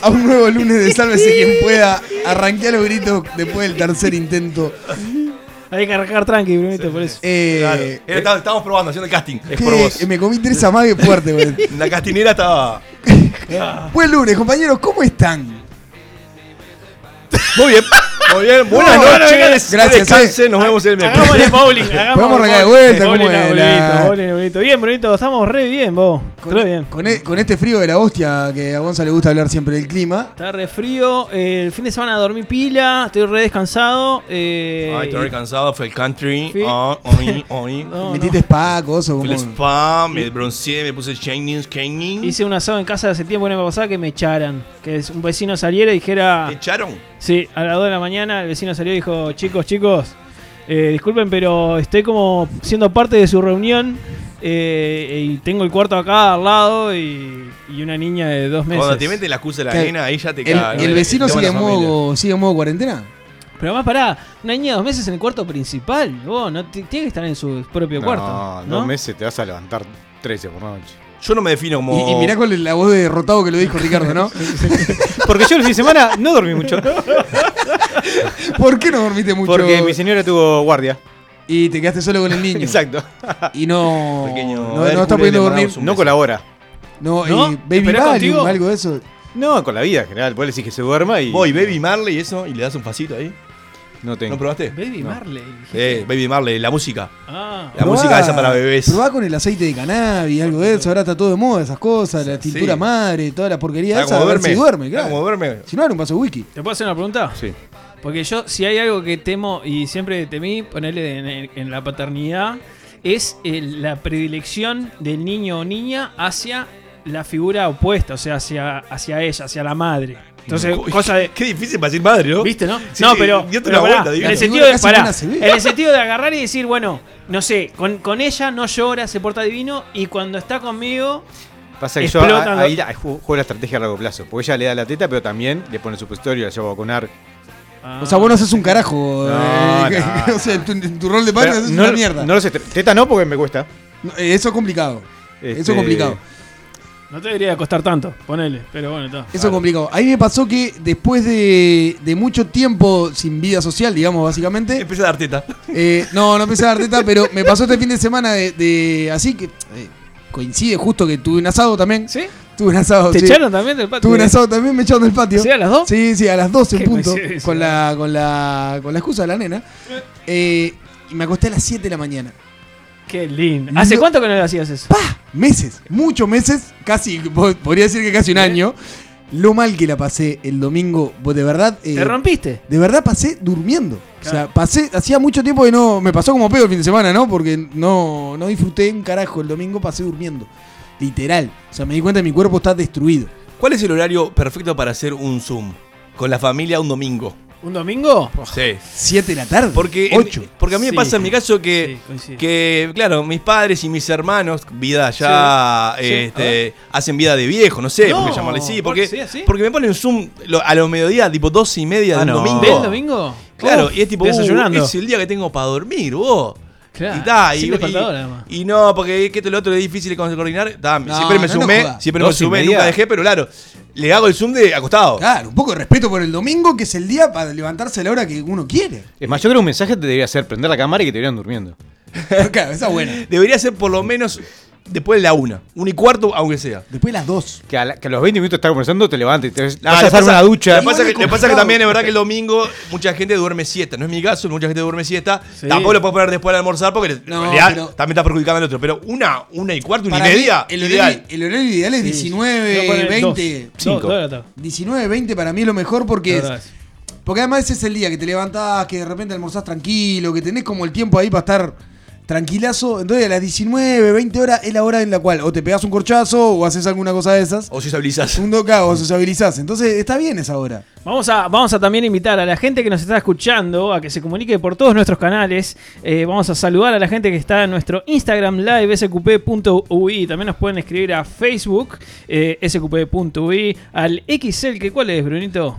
a un nuevo lunes de Sálvese quien pueda. Arranqué los gritos después del tercer intento. Hay que arrancar tranqui, Brunito, por eso. Eh, Claro. Era- estaba- Estábamos probando, haciendo el casting. Es por vos. me comí tres amagues fuertes, güey. La castinera estaba. Buen lunes, compañeros, ¿cómo están? Muy bien. Muy bien. Buenas Bueno, noches. gracias, Descansen, Nos vemos el miércoles. Hagámosle bowling, Podemos arrancar de vuelta, Bowling ¿cómo a bowling a. Bien, Brunito, estamos re bien, vos. Re bien. Con, e- con este frío de la hostia, que a Gonza le gusta hablar siempre del clima. Está re frío. eh, el fin de semana dormí pila. Estoy re descansado. eh, Ay, estoy cansado. Fue el country. Sí. Ah, oí, oí. no, no. Metiste spa, coso, Fui como. al spa, me bronceé, me puse shining, shining. Hice un asado en casa hace tiempo no me pasaba que me echaran. Que es- un vecino saliera y dijera. ¿Te echaron? Sí, a las 2 de la mañana el vecino salió y dijo, chicos, chicos, eh, disculpen, pero estoy como siendo parte de su reunión eh, y tengo el cuarto acá al lado y, y una niña de dos meses. Cuando te mete la excusa de la nena, ahí ya te ¿El, y el ¿no? vecino sigue en, modo, sigue en modo cuarentena? Pero además, pará, una niña de dos meses en el cuarto principal. Vos, no tiene que estar en su propio cuarto. No, ¿no? dos meses te vas a levantar 13 por noche. Yo no me defino como. Y, y mirá con la voz de derrotado que lo dijo Ricardo, ¿no? Porque yo el fin de semana no dormí mucho. ¿Por qué no dormiste mucho? Porque mi señora tuvo guardia. Y te quedaste solo con el niño. Exacto. Y no. Pequeño no, no está pudiendo dormir. No colabora. No, ¿No? y Baby ¿Esperás Valium, contigo? algo de eso. No, con la vida en general. Vos le decís que se duerma y. Voy, Baby Marley y eso, y le das un pasito ahí. No tengo. ¿No probaste? Baby Marley. Eh, Baby Marley, la música. Ah. La música esa para bebés. Probá con el aceite de cannabis, algo de eso. Ahora está todo de moda, esas cosas. La tintura Sí. madre, toda la porquería esa. como A ver si duerme, claro. como duerme. Si no, era un vaso de whisky. ¿Te puedo hacer una pregunta? Sí. Porque yo, si hay algo que temo y siempre temí ponerle en, la paternidad, es el- la predilección del niño o niña hacia la figura opuesta, o sea, hacia, hacia ella, hacia la madre. Entonces, Uy, cosa de. Qué difícil para decir madre, ¿no? ¿Viste, no? Sí, no, pero. dio pero una pará, vuelta, digo. en el sentido de. pará, en el sentido de agarrar y decir, bueno, no sé, con, con ella no llora, se porta divino, y cuando está conmigo. Pasa que yo Explotan los- ahí juego la estrategia a largo plazo. Porque ella le da la teta, pero también le pone supositorio, la lleva a vacunar. O sea, vos no haces un carajo. No, eh, no, o sea, en tu, en tu rol de padre haces no, una mierda. no lo sé. Teta no, porque me cuesta. No, eh, eso es complicado. Eso Este, es complicado. No te debería costar tanto, ponele, pero bueno, está. Eso es complicado. A mí me pasó que después de, de mucho tiempo sin vida social, digamos, básicamente. Empecé a dar teta. eh, no, no empecé a dar teta, pero me pasó este fin de semana de, de- así que eh, coincide justo que tuve un asado también. ¿Sí? Tuve un asado. ¿Te sí. echaron también del patio? Tuve un asado también, me echaron del patio. ¿Sí, a las dos? Sí, sí, a las 12 en punto. Con la, con, la, con la excusa de la nena. Eh, y me acosté a las 7 de la mañana. Qué lindo. ¿Hace No- cuánto que no le hacías eso? Meses, muchos meses, casi, po- podría decir que casi un año. lo mal que la pasé el domingo, vos de verdad. eh, ¿Te rompiste? de verdad pasé durmiendo. O sea, pasé, hacía mucho tiempo que no, me pasó como pedo el fin de semana, ¿no? Porque no, no disfruté un carajo el domingo, pasé durmiendo. Literal. O sea, me di cuenta que mi cuerpo está destruido. ¿Cuál es el horario perfecto para hacer un Zoom? Con la familia un domingo. ¿Un domingo? Sí. ¿Siete de la tarde? Porque, en- Ocho. porque a mí me Sí. pasa en mi caso que, Sí, coincido. que, claro, mis padres y mis hermanos, vida ya, Sí, sí, este, hacen vida de viejo, no sé No, por qué llamarle así. Porque, ¿por qué así? porque me ponen Zoom lo- a los mediodía, tipo dos y media Ah, del no. domingo. ¿Del domingo? Claro, Uf, y es tipo, uh, desayunando. es el día que tengo para dormir, vos. Claro, y, ta, y, y- y no, porque que esto y lo otro es difícil de coordinar. ta, No, siempre me no, sumé, siempre me sumé, nunca dejé, pero claro, le hago el Zoom de acostado. Claro, un poco de respeto por el domingo, que es el día para levantarse a la hora que uno quiere. Es más, yo creo que un mensaje te debería hacer prender la cámara y que te vieran durmiendo. claro, esa es buena. Debería ser por lo menos después de la una. Una y cuarto, aunque sea. Después las dos. Que a, la- que a los 20 minutos estás conversando, te levantes, te No, vas a hacer pasa- una ducha. Le pasa, que, es le pasa que también es verdad que el domingo mucha gente duerme siesta. No es mi caso, mucha gente duerme siesta. Sí. Tampoco lo puedo poner después de almorzar porque en No, realidad pero- también está perjudicando al otro. Pero una, una y cuarto, una y media, el, ideal. horario, el horario ideal es Sí. 19, Voy a poner 20. dos. Cinco. Dos, dos de la tarde. 19, 20 para mí es lo mejor porque es. Porque además ese es el día que te levantás, que de repente almorzás tranquilo, que tenés como el tiempo ahí para estar tranquilazo. Entonces a las 19, 20 horas es la hora en la cual o te pegas un corchazo o haces alguna cosa de esas. O si estabilizas. Un doca o sociabilizás. Entonces está bien esa hora. Vamos a, vamos a también invitar a la gente que nos está escuchando a que se comunique por todos nuestros canales. Eh, vamos a saludar a la gente que está en nuestro Instagram live sqp.ui. También nos pueden escribir a Facebook eh, sqp.ui. Al XL, que ¿cuál es, Brunito?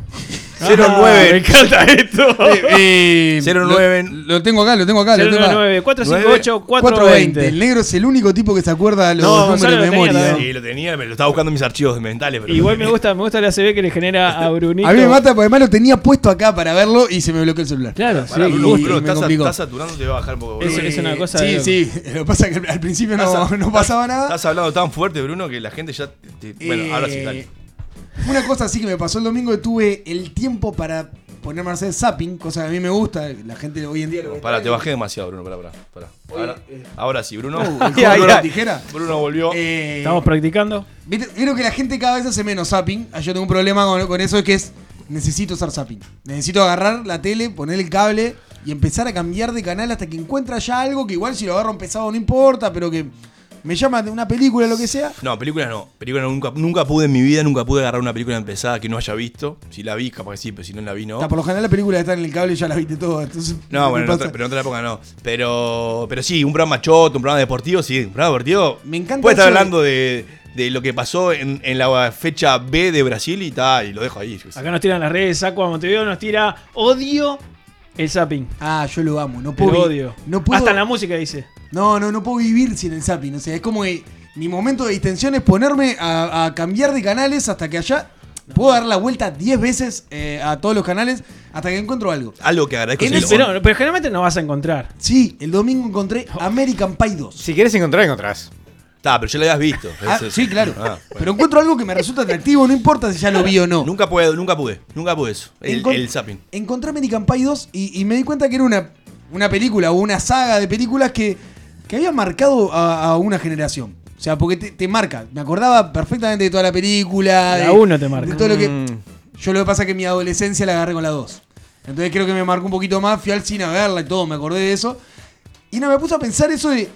09. Ah, me encanta esto. Eh, 09. Lo, lo tengo acá, lo tengo acá. Lo tengo acá. 099 458 420. 420. El negro es el único tipo que se acuerda los No, números de memoria. Sí, lo tenía, me lo estaba buscando en mis archivos mentales. Pero Igual me gusta, me gusta el ACB que le genera a Brunito. A mí me mata porque además lo tenía puesto acá para verlo y se me bloqueó el celular. Claro, Pará, sí. Me estás, estás saturando, te voy a bajar un poco. Es- es una cosa Sí, de- sí. Lo que pasa es que al principio no, Estás- no pasaba nada. Estás hablando tan fuerte, Bruno, que la gente ya. te- bueno, ahora sí, dale. Una cosa así que me pasó el domingo que tuve el tiempo para ponerme a hacer zapping, cosa que a mí me gusta. La gente hoy en día lo Pará, te bajé demasiado, Bruno. Pará, pará. pará. Ahora, ahora sí, Bruno. Uh, el Ay, tijera. Bruno volvió. Eh, Estamos practicando. ¿viste- Vieron que la gente cada vez hace menos zapping. Ah, Yo tengo un problema con, con eso, es que es necesito hacer zapping. Necesito agarrar la tele, poner el cable y empezar a cambiar de canal hasta que encuentra ya algo que igual si lo agarro en pesado no importa, pero que me llama de una película, lo que sea. No, películas no. Películas nunca, nunca pude en mi vida, nunca pude agarrar una película empezada que no haya visto. Si la vi, capaz que sí, pero si no la vi, no. Ah, por lo general la película está en el cable y ya la viste toda. Entonces, No, bueno, en otra- pero en otra época no. Pero, pero sí, un programa choto, un programa deportivo, sí. Un programa deportivo. Me encanta Puede estar de- hablando de, de lo que pasó en, en la fecha B de Brasil y tal, y lo dejo ahí. Acá nos tiran las redes, Aqua Montevideo nos tira odio el zapping. Ah, yo lo amo. No puedo. odio. No puedo. Hasta en la música dice. No, no, no puedo vivir sin el zapping. O sea, es como que mi momento de distensión es ponerme a, a cambiar de canales hasta que allá puedo dar la vuelta 10 veces eh, a todos los canales hasta que encuentro algo. Algo que agradezco. En es el. Pero, pero generalmente no vas a encontrar. Sí, el domingo encontré American Pie 2. Si quieres encontrar, encontrás. Está, pero ya lo habías visto. Ah, Es- sí, claro. Ah, bueno. Pero encuentro algo que me resulta atractivo, no importa si ya lo vi o no. Nunca pude, nunca pude, nunca pude eso. El, Encon- el zapping. Encontré American Pie 2 y, y me di cuenta que era una, una película o una saga de películas que, que había marcado a, a una generación. O sea, porque te, te marca. Me acordaba perfectamente de toda la película. La de- uno te marca. De todo lo que, Mm. yo lo que pasa es que en mi adolescencia la agarré con la 2. Entonces creo que me marcó un poquito más. Fui al cine a verla y todo, me acordé de eso. Y no, me puse a pensar eso de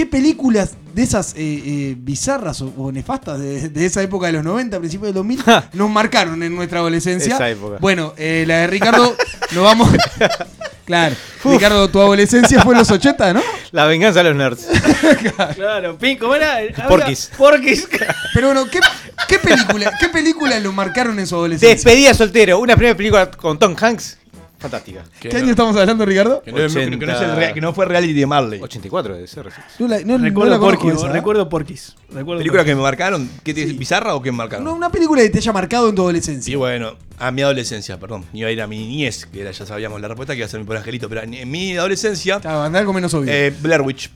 qué películas de esas eh, eh, bizarras o, o nefastas de, de esa época de los 90, principios del 2000, nos marcaron en nuestra adolescencia. Esa época. Bueno, eh, la de Ricardo, nos vamos. claro, Ricardo, tu adolescencia fue en los 80, ¿no? La venganza de los nerds. Claro, Pin, ¿cómo era? Porquis. Porquis. Pero bueno, ¿qué, qué película, ¿qué película lo marcaron en su adolescencia? Despedida soltero. Una primera película con Tom Hanks. Fantástica. ¿Qué año estamos hablando, Ricardo? Que no, es- que no- que no es el 80. rea- que no fue reality de Marley. 84 debe ser. No la, no- no Recuerdo esa, ¿eh? recuerdo Porquis. Recuerdo ¿Película que me marcaron? ¿Qué te, Sí. ¿Bizarra o qué me marcaron? No, una película que te haya marcado en tu adolescencia. Sí, bueno, a mi adolescencia, perdón. Iba a ir a mi niñez, que era, ya sabíamos la respuesta, que iba a ser mi pobre angelito. Pero en, en mi adolescencia, Claro, andar con menos obvio. eh, Blair Witch.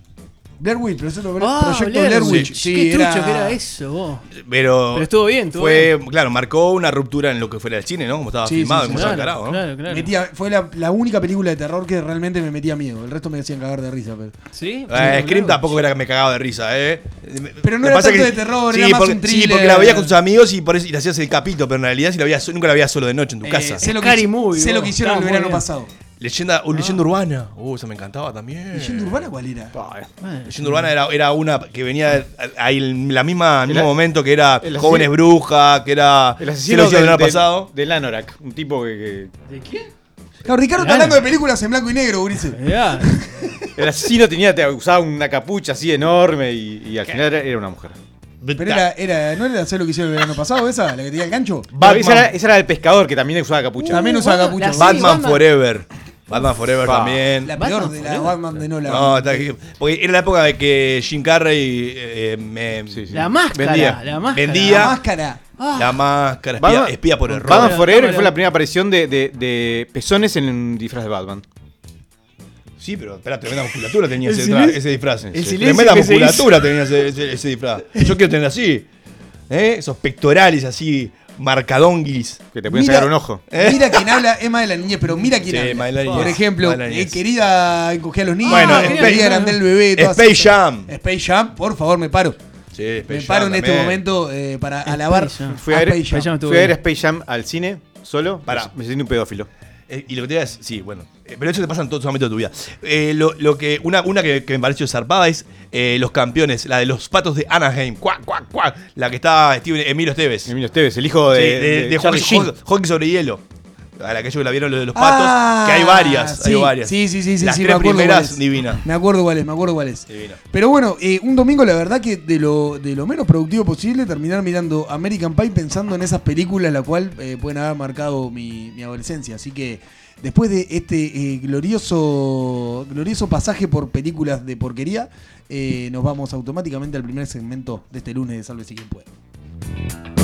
Blair Witch, pero eso lo Ah, Proyecto Blair Blair Witch. Witch. Sí, Qué trucho era- que era eso, vos. Pero, Pero estuvo bien, estuvo fue, claro, marcó una ruptura en lo que fuera el cine, ¿no? Como estaba Sí, filmado, sí, sí, como Claro, claro, claro. Metía- fue la, la única película de terror que realmente me metía miedo. El resto me hacían cagar de risa. Pero, ¿Sí? Eh, Sí, Scream tampoco era que me cagaba de risa, ¿eh? Pero no Me era tanto de terror, era más porque, un Sí, thriller. porque la veía con tus amigos y por eso y le hacías el capítulo, pero en realidad si la veías, nunca la veías solo de noche en tu eh, casa. sé lo que, sé lo que hicieron el verano pasado. Leyenda, uh, leyenda urbana. Uh, esa me encantaba también. ¿Leyenda urbana cuál era? Bueno, Leyenda urbana era, era una que venía ahí en la misma, el mismo momento que era el Jóvenes Brujas, que era El asesino del, el año del- pasado. del Anorak. Un tipo que, ¿De quién? Claro, Ricardo está hablando de películas en blanco y negro, Ulises. Que- El asesino tenía, te- usaba una capucha así enorme y, y al final era, era una mujer. Pero era, era, ¿no era sé lo que hicieron el verano pasado esa? ¿La que tenía el gancho? Esa, era, esa era el pescador que también usaba capucha. También usaba capucha. Batman, Batman. Forever. Batman Forever también. La Batman peor de la. Batman de Nolan. No, está aquí. porque era la época de que Jim Carrey eh, me- Sí, sí. La máscara. Vendía. La máscara. Vendía. La máscara. Ah. la máscara, espía, Batman- espía por error. Batman Forever fue la primera aparición de, de- de pezones en un disfraz de Batman. Sí, pero espera, tremenda musculatura tenía ese, silencio- ese disfraz. el Sí. silencio Tremenda musculatura tenía ese, ese- ese disfraz. Yo quiero tener así. ¿eh? Esos pectorales así, marcadonguis. Que te pueden Mira- sacar un ojo. ¿Eh? Mira quién habla, es más de la niñez, pero mira quién Sí, habla. Por ejemplo, eh, querida encogía a los niños, Bueno, querida agrandé el bebé, Space Jam. Space Jam, por favor, me paro. Sí, Space me Jam paro en este momento eh, para alabar Jam. Fui a, ver, Space Jam. Jam estuvo fui a ver. Space Jam al cine solo. Pará. Me sentí un pedófilo. Eh, y lo que te diga es, sí, bueno, eh, pero eso te pasa en todos los ámbitos de tu vida. Eh, lo, lo que, una, una que, que me pareció zarpada es Los Campeones, la de los patos de Anaheim, cuac, cuac, cuac, la que está Steven, Emilio Esteves. Emilio Esteves, el hijo de, Sí, de, de de hockey- hockey sobre hielo. A la que la vieron lo de los patos, Ah, que hay varias, sí, hay varias. Sí, sí, sí, Las sí, tres me acuerdo primeras, divina. Me acuerdo cuál es, me acuerdo cuál es. Divina. Pero bueno, eh, un domingo la verdad que de lo, de lo menos productivo posible terminar mirando American Pie pensando en esas películas la cual eh, pueden haber marcado mi, mi adolescencia. Así que después de este eh, glorioso, glorioso pasaje por películas de porquería, eh, nos vamos automáticamente al primer segmento de este lunes de Salve si quien puede.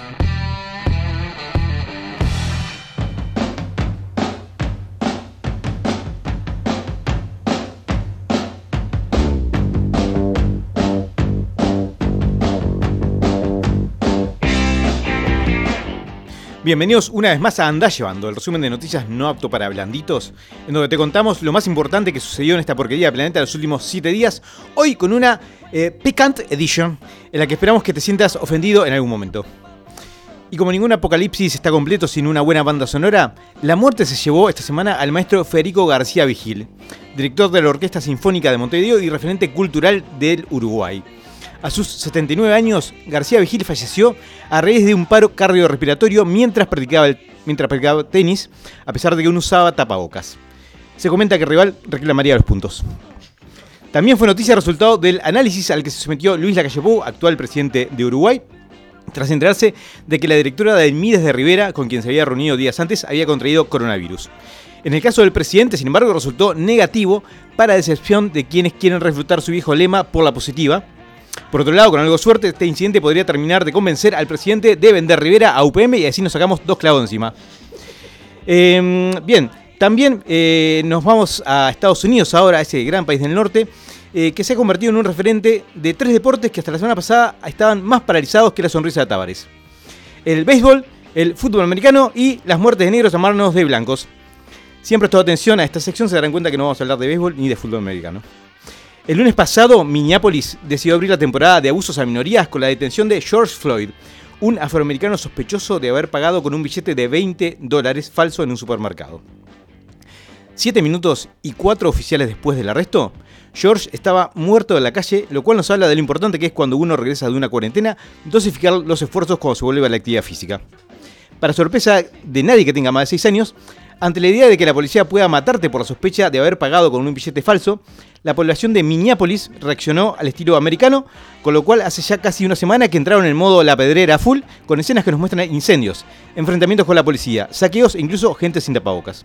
Bienvenidos una vez más a Andá Llevando, el resumen de noticias no apto para blanditos, en donde te contamos lo más importante que sucedió en esta porquería de planeta los últimos 7 días, hoy con una eh, Picant Edition, en la que esperamos que te sientas ofendido en algún momento. Y como ningún apocalipsis está completo sin una buena banda sonora, la muerte se llevó esta semana al maestro Federico García Vigil, director de la Orquesta Sinfónica de Montevideo y referente cultural del Uruguay. A sus 79 años, García Vigil falleció a raíz de un paro cardiorrespiratorio mientras practicaba, tenis, a pesar de que no usaba tapabocas. Se comenta que el rival reclamaría los puntos. También fue noticia el resultado del análisis al que se sometió Luis Lacalle actual presidente de Uruguay, tras enterarse de que la directora del Mides de Rivera, con quien se había reunido días antes, había contraído coronavirus. En el caso del presidente, sin embargo, resultó negativo para decepción de quienes quieren refutar su viejo lema por la positiva. Por otro lado, con algo de suerte, este incidente podría terminar de convencer al presidente de vender Rivera a UPM y así nos sacamos dos clavos encima. Eh, bien, también eh, nos vamos a Estados Unidos ahora, ese gran país del norte, eh, que se ha convertido en un referente de tres deportes que hasta la semana pasada estaban más paralizados que la sonrisa de Tavares. El béisbol, el fútbol americano y las muertes de negros a manos de blancos. Siempre prestado atención a esta sección se darán cuenta que no vamos a hablar de béisbol ni de fútbol americano. El lunes pasado, Minneapolis decidió abrir la temporada de abusos a minorías con la detención de George Floyd, un afroamericano sospechoso de haber pagado con un billete de 20 dólares falso en un supermercado. Siete minutos y cuatro oficiales después del arresto, George estaba muerto en la calle, lo cual nos habla de lo importante que es cuando uno regresa de una cuarentena, dosificar los esfuerzos cuando se vuelve a la actividad física. Para sorpresa de nadie que tenga más de 6 años, ante la idea de que la policía pueda matarte por la sospecha de haber pagado con un billete falso, la población de Minneapolis reaccionó al estilo americano, con lo cual hace ya casi una semana que entraron en modo la pedrera full, con escenas que nos muestran incendios, enfrentamientos con la policía, saqueos e incluso gente sin tapabocas.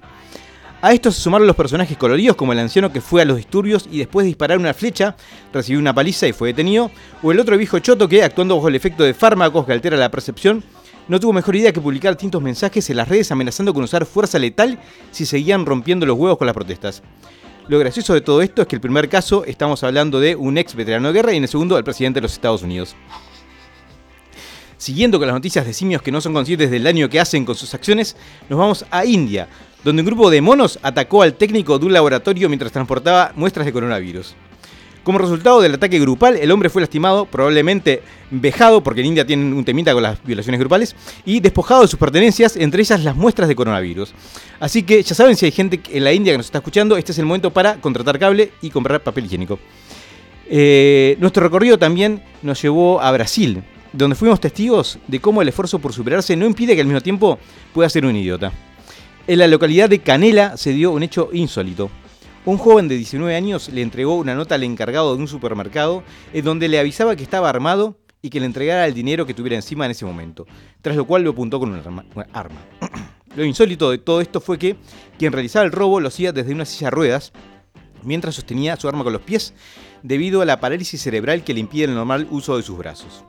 A esto se sumaron los personajes coloridos como el anciano que fue a los disturbios y después de disparar una flecha recibió una paliza y fue detenido, o el otro viejo choto que, actuando bajo el efecto de fármacos que altera la percepción, no tuvo mejor idea que publicar distintos mensajes en las redes amenazando con usar fuerza letal si seguían rompiendo los huevos con las protestas. Lo gracioso de todo esto es que el primer caso estamos hablando de un ex veterano de guerra y en el segundo el presidente de los Estados Unidos. Siguiendo con las noticias de simios que no son conscientes del daño que hacen con sus acciones, nos vamos a India, donde un grupo de monos atacó al técnico de un laboratorio mientras transportaba muestras de coronavirus. Como resultado del ataque grupal, el hombre fue lastimado, probablemente vejado, porque en India tienen un temita con las violaciones grupales, y despojado de sus pertenencias, entre ellas las muestras de coronavirus. Así que ya saben, si hay gente en la India que nos está escuchando, este es el momento para contratar cable y comprar papel higiénico. Eh, nuestro recorrido también nos llevó a Brasil, donde fuimos testigos de cómo el esfuerzo por superarse no impide que al mismo tiempo pueda ser un idiota. En la localidad de Canela se dio un hecho insólito. Un joven de 19 años le entregó una nota al encargado de un supermercado en donde le avisaba que estaba armado y que le entregara el dinero que tuviera encima en ese momento, tras lo cual lo apuntó con una arma. una arma. Lo insólito de todo esto fue que quien realizaba el robo lo hacía desde una silla de ruedas, mientras sostenía su arma con los pies, debido a la parálisis cerebral que le impide el normal uso de sus brazos.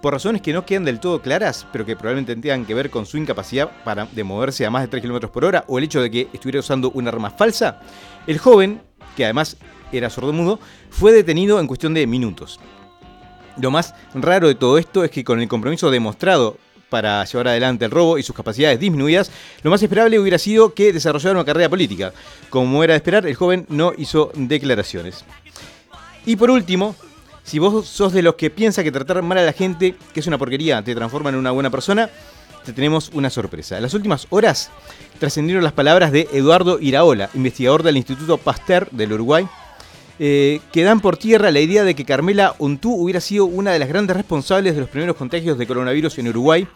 Por razones que no quedan del todo claras, pero que probablemente tengan que ver con su incapacidad para, de moverse a más de 3 km por hora o el hecho de que estuviera usando una arma falsa, el joven, que además era sordomudo, fue detenido en cuestión de minutos. Lo más raro de todo esto es que con el compromiso demostrado para llevar adelante el robo y sus capacidades disminuidas, lo más esperable hubiera sido que desarrollara una carrera política. Como era de esperar, el joven no hizo declaraciones. Y por último, si vos sos de los que piensa que tratar mal a la gente, que es una porquería, te transforma en una buena persona, te tenemos una sorpresa. En las últimas horas trascendieron las palabras de Eduardo Iraola, investigador del Instituto Pasteur del Uruguay, eh, que dan por tierra la idea de que Carmela Untú hubiera sido una de las grandes responsables de los primeros contagios de coronavirus en Uruguay,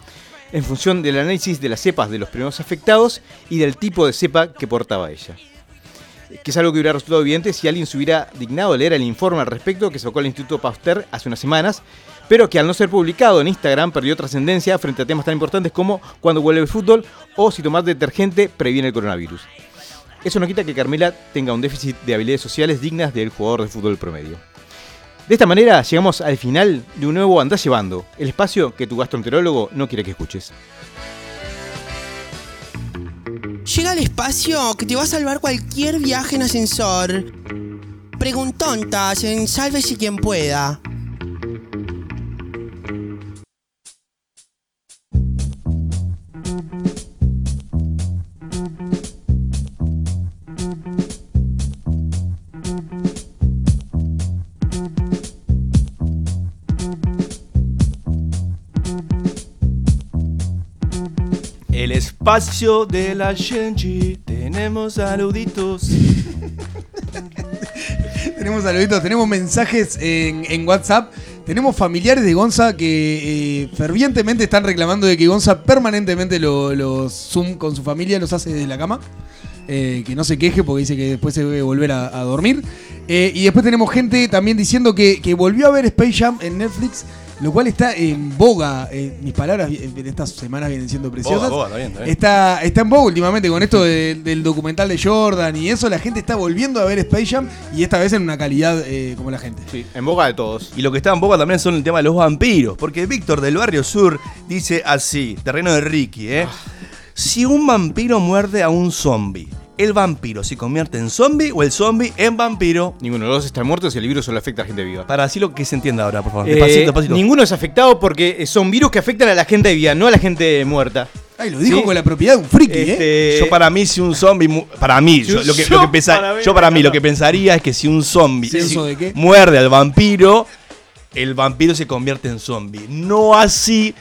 en función del análisis de las cepas de los primeros afectados y del tipo de cepa que portaba ella. Que es algo que hubiera resultado evidente si alguien se hubiera dignado a leer el informe al respecto que sacó el Instituto Pasteur hace unas semanas, pero que al no ser publicado en Instagram perdió trascendencia frente a temas tan importantes como cuando vuelve el fútbol o si tomar detergente previene el coronavirus. Eso no quita que Carmela tenga un déficit de habilidades sociales dignas del jugador de fútbol promedio. De esta manera llegamos al final de un nuevo Andás Llevando, el espacio que tu gastroenterólogo no quiere que escuches. Llega al espacio que te va a salvar cualquier viaje en ascensor. Preguntontas en Sálvese quien pueda. El espacio de la gente. Tenemos saluditos. Tenemos saluditos, tenemos mensajes en, WhatsApp. Tenemos familiares de Gonza que eh, fervientemente están reclamando de que Gonza permanentemente los lo Zoom con su familia los hace desde la cama. Eh, que no se queje porque dice que después se debe volver a, dormir. Eh, y después tenemos gente también diciendo que volvió a ver Space Jam en Netflix, lo cual está en boga. Eh, mis palabras en estas semanas vienen siendo preciosas. boga, está bien, está bien. Está, está en boga últimamente con esto de- del documental de Jordan y eso. La gente está volviendo a ver Space Jam y esta vez en una calidad eh, como la gente. Sí, en boca de todos. Y lo que está en boca también son el tema de los vampiros. Porque Víctor del Barrio Sur dice así, terreno de Ricky, ¿eh? Si un vampiro muerde a un zombie, ¿el vampiro se convierte en zombie o el zombie en vampiro? Ninguno de los dos está muerto si el virus solo afecta a gente viva. Para así lo que se entienda ahora, por favor. Eh, Despacito, despacito. Ninguno es afectado porque son virus que afectan a la gente viva, no a la gente muerta. Ay, lo dijo Sí. con la propiedad de un friki, ¿eh? Este, Yo para mí si un zombie para mí yo, lo que, Yo lo que pensa- para mí yo me para mí encanta. lo que pensaría es que si un zombie ¿Censo si de qué? muerde al vampiro el vampiro se convierte en zombie no así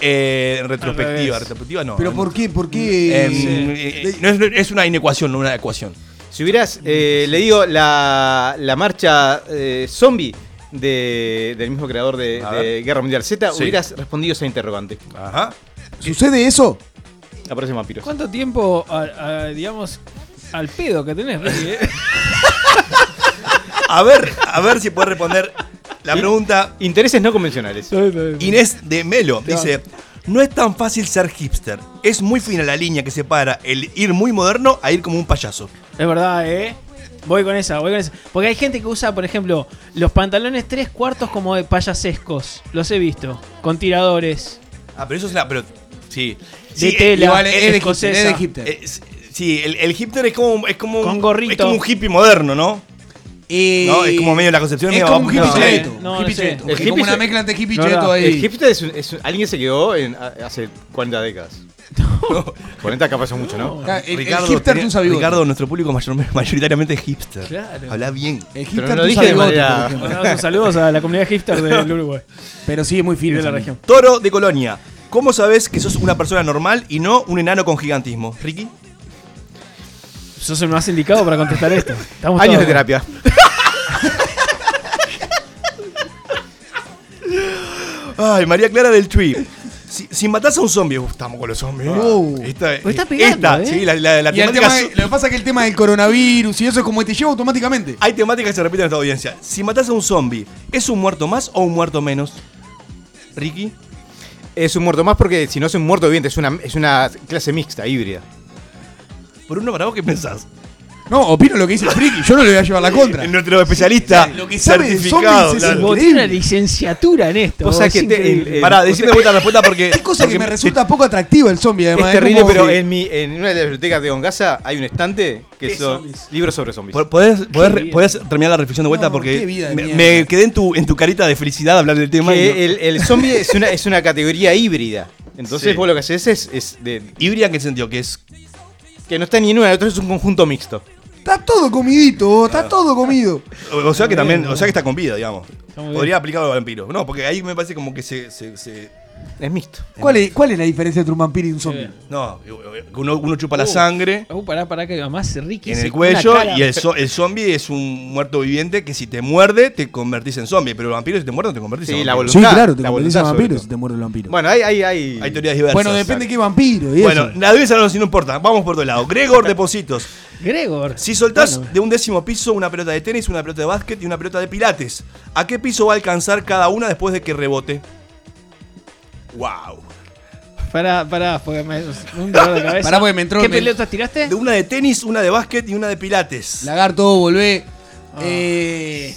eh, en retrospectiva retrospectiva no Pero ¿por qué? ¿Por qué? en- eh, eh, no es, es una inecuación no una ecuación Si hubieras eh, leído la, la marcha eh, zombie de- del mismo creador de. Guerra Mundial Z, Sí. hubieras respondido esa interrogante. ajá ¿Sucede eso? Aparecen vampiros. ¿Cuánto tiempo, a- a, digamos, al pedo que tenés, Ricky? eh? a ver a ver si puede responder la pregunta Intereses no convencionales. Inés de Melo dice No es tan fácil ser hipster. Es muy fina la línea que separa el ir muy moderno a ir como un payaso. Es verdad, ¿eh? Voy con esa, voy con esa. Porque hay gente que usa, por ejemplo, los pantalones tres cuartos como de payasescos. Los he visto. Con tiradores. Ah, pero eso es la. Pero. Sí. De Sí, tela. Igual es de hipster, escocesa. es de hipster. eh, sí, el, el hipster es como, es como Con gorrito. Es como un hippie moderno, ¿no? Eh, No, es como medio la concepción Es medio como un hippie no, cheto. no, un hippie no sé. cheto. El Es como una mezcla entre hippie No, cheto no, ahí. El hipster es, un- es un- alguien se quedó en- hace 40 décadas. 40 capaz son mucho, ¿no? Acá, el, el Ricardo, hipster tenía-. Ricardo, nuestro público mayor- mayoritariamente es hipster. Claro. Habla bien. El Pero hipster no lo usa dije de manera- saludos a la comunidad hipster del Uruguay. Pero sí, es muy fino. de la región. Toro de Colonia. ¿Cómo sabes que sos una persona normal y no un enano con gigantismo? Ricky. Sos el más indicado para contestar esto. Estamos Años todos- de terapia. Ay, María Clara del Tree. Si, si matás a un zombie, Uf, estamos con los zombies. Esta, Pues está pegando, esta, ¿eh? sí, la, la, la Y el temática. tema so- de- lo que pasa es que el tema del coronavirus y eso es como que te lleva automáticamente. Hay temáticas que se repiten en esta audiencia. Si matás a un zombie, ¿es un muerto más o un muerto menos? Ricky. Es un muerto más porque si no es un muerto viviente, es una, es una clase mixta, híbrida. Por uno, para vos, ¿qué pensás? No, opino lo que dice el friki. Yo no le voy a llevar la contra. Nuestro especialista Lo que sabe de certificado. zombies es claro. Vos tenés una licenciatura en esto. Vos sabés es que te- increíble. el- el- Pará, o decime sea- de vuelta la respuesta porque. Es cosa que porque me resulta poco atractivo el zombie, además. Es terrible, como- pero en, mi, en una de las bibliotecas de Ongasa hay un estante que ¿Qué son zombies? libros sobre zombies. Po- ¿Podés, podés, vida. podés terminar la reflexión de vuelta? No, porque qué vida de me, mierda. me quedé en tu, en tu carita de felicidad hablar del tema. y no- Que el, el zombie es una, es una categoría híbrida. Entonces Sí. vos lo que haces es, es de, ¿Híbrida en qué sentido? Que es. Que no está ni en una, el otro es un conjunto mixto. Está todo comidito, está todo comido. O, o sea que también. O sea que está con vida, digamos. Podría aplicarlo al vampiro. No, porque ahí me parece como que se. se- se- Es mixto. ¿Cuál es, ¿Cuál es la diferencia entre un vampiro y un zombie? no, uno, uno chupa la sangre. Uh, pará, pará, que además Ricky en el cuello cara- y el, zo- el zombie es un muerto viviente que si te muerde te convertís en zombie, pero el vampiro si te muerde no te convertís Sí, en la vampiro. Sí, Voluntad, claro, te la convertís en voluntad vampiro si te muere el vampiro. Bueno, hay, hay, hay, Hay teorías diversas. Bueno, depende de qué vampiro. Y Bueno, eso. la audiencia no, si no importa, vamos por otro lado. Gregor Depositos. Gregor. Si soltás Bueno, de un décimo piso una pelota de tenis, una pelota de básquet y una pelota de pilates, ¿a qué piso va a alcanzar cada una después de que rebote? ¡Wow! Pará, pará, porque me. Un dolor de cabeza. Pará, porque me entró- ¿Qué me- pelotas tiraste? De una de tenis, una de básquet y una de pilates. Lagarto, volvé. Eh,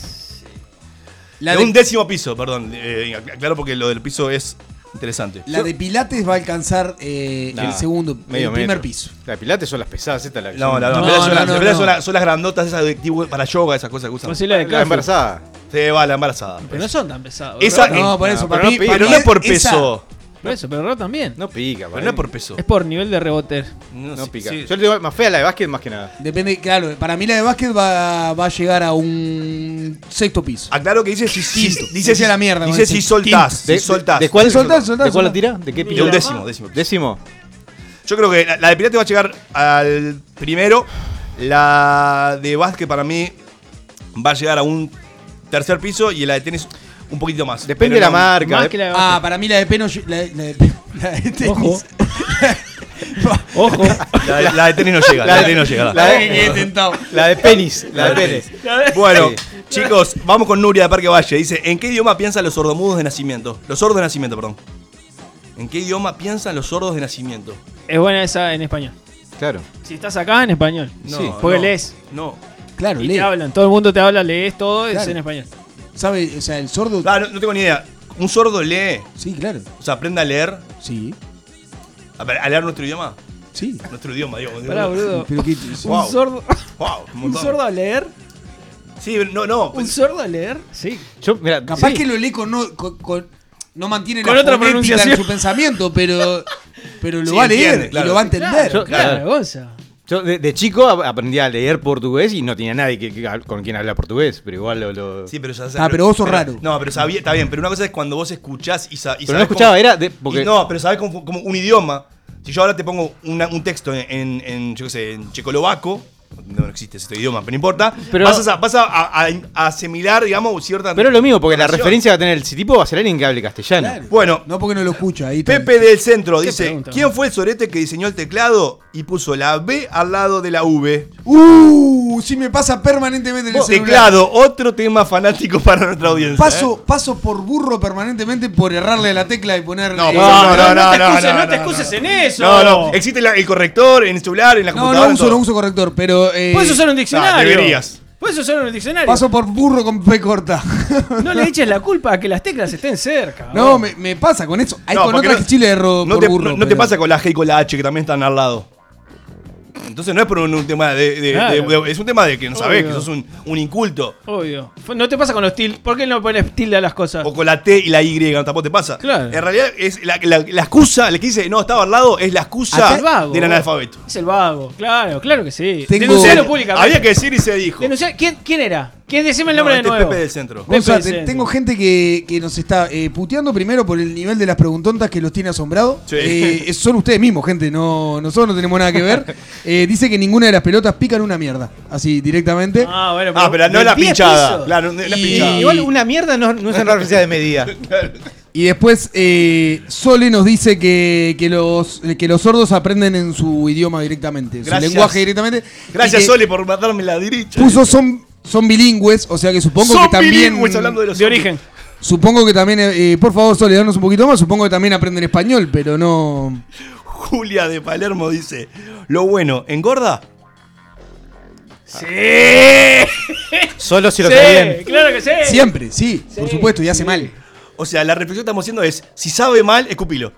la, de, de, un décimo piso, perdón. eh, aclaro porque lo del piso es interesante. la de Pilates va a alcanzar eh, Nah, el segundo, medio el primer metro. piso. La pilates son las pesadas, esta la No, la, No, las pilates son, no, las- no, las pilates no. son las- son las grandotas esas de tipo para yoga, esas cosas que usan. Consigo la de la Crawford. embarazada. Se va la embarazada. Pero no son tan pesados. Esa- No, por eso, pero para no Pero no es por esa- peso. por eso, pero Ro también. No pica, Pero no es por peso. Es por nivel de rebote. No, No sí, pica. sí. Yo le digo más fea la de básquet más que nada. Depende, claro, para mí la de básquet va, va a llegar a un sexto piso. Aclaro que dice si, dice si la mierda, Dice si soltás, De, si soltás. ¿De cuál, soltás, soltás, ¿De cuál la tira? ¿De qué De piso? un décimo, décimo. Décimo. Yo creo que la, la de Pilates va a llegar al primero. La de básquet para mí va a llegar a un tercer piso y la de tenis un poquito más. Depende de la no- marca. Más de- que la de Ah, para mí la de peno, la de, la de, la de tenis. Ojo. Ojo. La de, la de tenis no llega. La, de tenis no llegará. la de-. La de penis. La de penis. Bueno, Sí. chicos, vamos con Nuria de Parque Valle. Dice, ¿en qué idioma piensan los sordomudos de nacimiento? Los sordos de nacimiento, perdón. ¿En qué idioma piensan los sordos de nacimiento? Es buena esa en español. Claro. Si estás acá, en español. Sí, porque no, lees. No. Claro, Y lee. te hablan. Todo el mundo te habla, lees todo, es Claro. en español. ¿Sabe? O sea, el sordo. Ah, no, no tengo ni idea. Un sordo lee, Sí, claro. o sea, aprende a leer, Sí, a, a leer nuestro idioma. sí. Nuestro idioma, digo. Pará, boludo. Pero que, Wow. Un sordo. Wow, un ¿Un sordo a leer? Sí, no, no. ¿Un sordo a leer? Sí. Yo, mira, capaz sí. que lo lee con no, con, con- no mantiene Con la otra pronunciación. en su pensamiento, pero pero lo Sí, va a leer entiende, y claro. lo va a entender. Yo- Claro, Claro. Gonza. Yo de, de chico ap- aprendí a leer portugués y no tenía nadie que, que- con quien hablar portugués, pero igual lo. lo- Sí, pero, ya- Ah, pero vos sos raro. No, pero sabía, está bien, pero una cosa es cuando vos escuchás y, sa- y pero no escuchaba, cómo- era. De, porque, y no, pero sabés como, como un idioma. Si yo ahora te pongo una- un texto en, en, en, yo qué sé, en checoslovaco, no, existe ese idioma, pero no importa, Pero- vas, a, vas a, a- a asimilar, digamos, cierta... pero es lo mismo, porque la referencia va a tener el tipo va a ser alguien que hable castellano. Claro. Bueno, No porque no lo escucha. Ahí. Pepe del Centro ¿Qué dice, pregunta? ¿quién fue el sorete que diseñó el teclado y puso la B al lado de la V? ¡Uh! Uh, sí me pasa permanentemente en el celular. Teclado, otro tema fanático para nuestra audiencia. Paso, ¿eh? paso por burro permanentemente por errarle a la tecla y poner. No, eh, no, no, no, te no, excuses, no, no te no, excuses no. en eso. No, no, existe la- el corrector en el celular, en la no, computadora. no en uso, no uso corrector, pero. eh, Puedes usar un diccionario. Ah, deberías. Puedes usar un diccionario. Paso por burro con P corta. No le eches la culpa a que las teclas estén cerca. No, me, me pasa con eso. Hay No, con otras no- que Chile erro No por te, burro. no- no te pasa con la G y con la H que también están al lado. Entonces no es por un, un tema de, de- Claro. de- de- Es un tema de que no sabés, Obvio. que sos un, un inculto. Obvio. No te pasa con los tildes. ¿Por qué no pones tilde a las cosas? O con la T y la Y, no, tampoco te pasa. Claro. En realidad, es la, la- la excusa, la que dice no estaba al lado, es la excusa vago. del analfabeto. Es el vago. Claro, claro que sí. Tengo- Denuncialo públicamente. Había que decir y se dijo. ¿Quién, ¿Quién era? ¿Quién? Decime el No, nombre este de es nuevo. Pepe del centro. Pepe Gonza, del te- centro. tengo gente que, que nos está eh, puteando primero por el nivel de las preguntontas que los tiene asombrados. Sí. Eh, son ustedes mismos, gente. No, nosotros no tenemos nada que ver. Eh, dice que ninguna de las pelotas pican una mierda. Así, directamente. Ah, bueno, Ah, pero no la 10 pinchada. Claro, no la Y- pinchada. Igual una mierda no, no es una referencia de medida. Y después eh, Sole nos dice que, que los, que los sordos aprenden en su idioma directamente. Gracias. Su lenguaje directamente. Gracias, Sole, por matarme la derecha. Puso son, son bilingües, o sea que supongo Son que también. bilingües, hablando de los De origen. Supongo que también, eh, por favor, Sole, danos un poquito más. Supongo que también aprenden español, pero no. Julia de Palermo dice: Lo bueno, ¿engorda? Sí. Solo si lo sí, sabe bien. claro que sí. Siempre, sí, por supuesto, y hace mal. O sea, la reflexión que estamos haciendo es: si sabe mal, escupilo.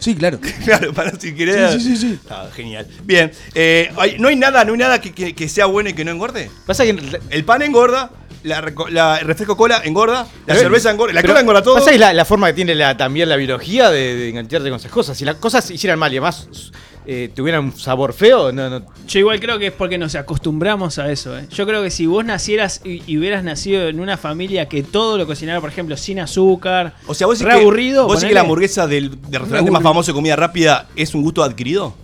Sí, claro. Claro, para si querés. Sí, sí, sí, sí. Ah, genial. Bien, eh, hay- no hay nada, no hay nada que, que- que sea bueno y que no engorde. Pasa que El pan engorda, la, reco- la- el refresco cola engorda, la Pero- cerveza engorda, la cola engorda todo. Pasa la, la forma que tiene la, también la biología de, de engancharte con esas cosas. Si las cosas hicieran mal y además eh, tuvieran un sabor feo, no, no. Yo igual creo que es porque nos acostumbramos a eso. ¿eh? Yo creo que si vos nacieras y, y hubieras nacido en una familia que todo lo cocinara, por ejemplo, sin azúcar, O sea, vos re que, aburrido, vos decís que la hamburguesa del, del restaurante más famoso de comida rápida es un gusto adquirido.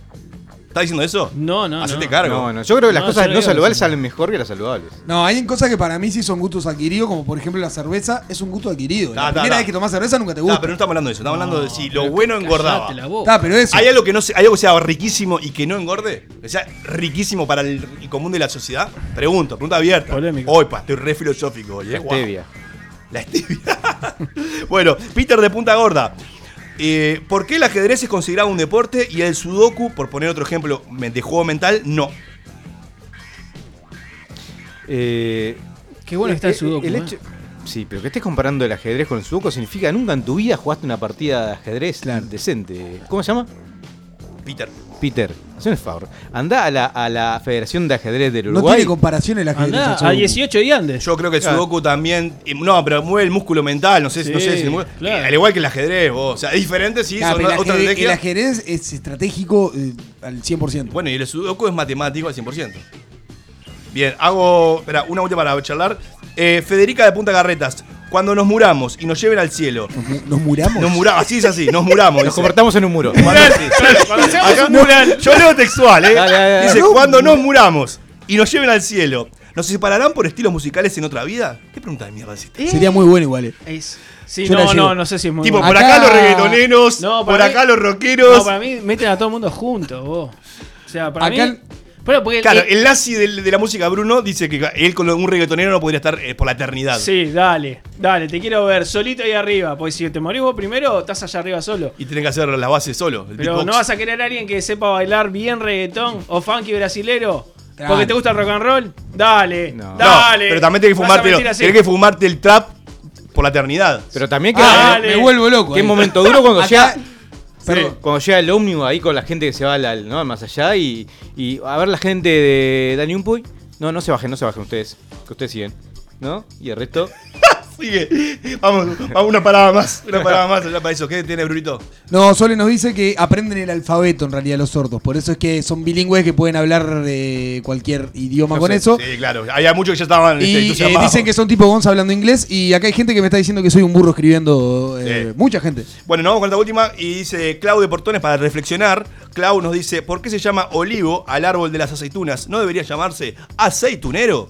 ¿Estás diciendo eso? No, no, Hacete no. cargo. No, no. Yo creo que las No, cosas no saludables salen mejor que las saludables. No, hay cosas que para mí sí son gustos adquiridos, como por ejemplo la cerveza es un gusto adquirido. Ta, la ta, primera ta. vez que tomás cerveza nunca te No, gusta. pero no estamos hablando de eso, estamos hablando de si lo bueno engordaba. la pero eso. ¿Hay algo, que no se- ¿Hay algo que sea riquísimo y que no engorde? Que sea riquísimo para el, el común de la sociedad. Pregunto, pregunta abierta. Polémico. Hoy, pa, estoy re filosófico hoy, eh. La stevia. La stevia. bueno, Peter de Punta Gorda. Eh, ¿Por qué el ajedrez es considerado un deporte y el sudoku, por poner otro ejemplo de juego mental, no? Eh, Qué bueno está el eh, sudoku. el ¿eh? hecho- Sí, pero que estés comparando el ajedrez con el sudoku significa nunca en tu vida jugaste una partida de ajedrez decente. ¿Cómo se llama? Peter. Peter, hazme un favor. Anda a la, a la Federación de Ajedrez del no Uruguay. tiene comparación el ajedrez. Andá a sudoku. 18 y andes. Yo creo que el Claro. sudoku también. No, pero mueve el músculo mental. No sé, si- no sé si mueve- claro. Al igual que el ajedrez, vos. O sea, es diferente, sí, Claro, son pero el, otra ajedrez, el ajedrez es estratégico eh, al 100%. Bueno, y el sudoku es matemático al 100%. Bien, hago. Espera, una última para charlar. Eh, Federica de Punta Carretas. Cuando nos muramos y nos lleven al cielo. Nos, mu- nos muramos. Nos muramos, así es así, nos muramos. Nos convertamos en un muro. Acá- mural. Yo leo textual, ¿eh? Dale, dale, dale. Dice, No, cuando no. nos muramos y nos lleven al cielo, ¿nos separarán por estilos musicales en otra vida? ¿Qué pregunta de mierda es esta? Sería muy bueno igual. eh. Es- Sí, Yo no, no, no sé si es muy Tipo, bueno. por acá Acá- los reggaetoneros, No, por acá los rockeros. No, para mí meten a todo el mundo juntos, vos. O sea, para Acá- mí. Porque Claro, eh, el nazi del- de, la música Bruno dice que él con un reggaetonero no podría estar eh, por la eternidad. Sí, dale, dale, te quiero ver solito ahí arriba. Porque si te morís vos primero, estás allá arriba solo. Y tiene que hacer las bases solo. el Pero no vas a querer a alguien que sepa bailar bien reggaetón o funky brasilero. Porque te gusta el rock and roll. Dale, No. No, dale. pero también tienes que fumarte, tenés que fumarte el trap por la eternidad. Pero también que Ah, Dale. me vuelvo loco. qué ahí. momento duro cuando Acá- Perdón. Cuando llega el ómnibus ahí con la gente que se va al, al- ¿no? más allá y, y a ver la gente de Dani Umpuy. No, no se bajen, no se bajen ustedes. Que ustedes siguen. ¿No? Y el resto. Sigue. Vamos, vamos una parada más. Una parada más allá para eso. ¿Qué tiene Brunito? No, Sole nos dice que aprenden el alfabeto en realidad los sordos. Por eso es que son bilingües que pueden hablar de cualquier idioma No con sé, eso. Sí, claro. Había muchos que ya estaban este, Y eh, entusiasmados. dicen que son tipo Gonza hablando inglés. Y acá hay gente que me está diciendo que soy un burro escribiendo. eh, Sí. Mucha gente. Bueno, nos vamos con esta última y dice Clau de Portones para reflexionar. Clau nos dice, ¿por qué se llama olivo al árbol de las aceitunas? ¿No debería llamarse aceitunero?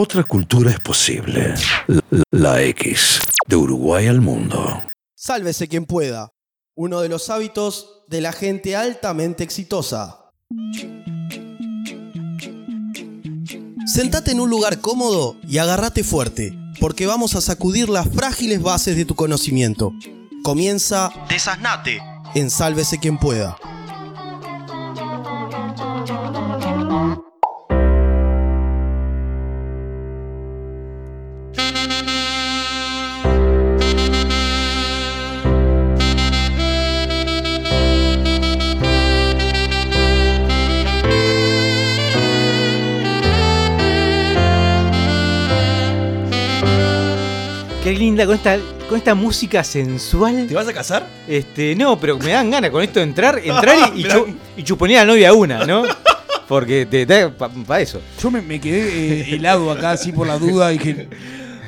Otra cultura es posible. La, X, de Uruguay al mundo. Sálvese quien pueda. Uno de los hábitos de la gente altamente exitosa. Sentate en un lugar cómodo y agárrate fuerte, porque vamos a sacudir las frágiles bases de tu conocimiento. Comienza Desasnate en Sálvese quien pueda. Qué linda con esta, con esta música sensual. ¿Te vas a casar? Este, no, pero me dan ganas con esto de entrar, entrar y, y chu- y chuponear a la novia una, ¿no? Porque te da para eso. Yo me, me quedé eh, helado acá así por la duda y dije,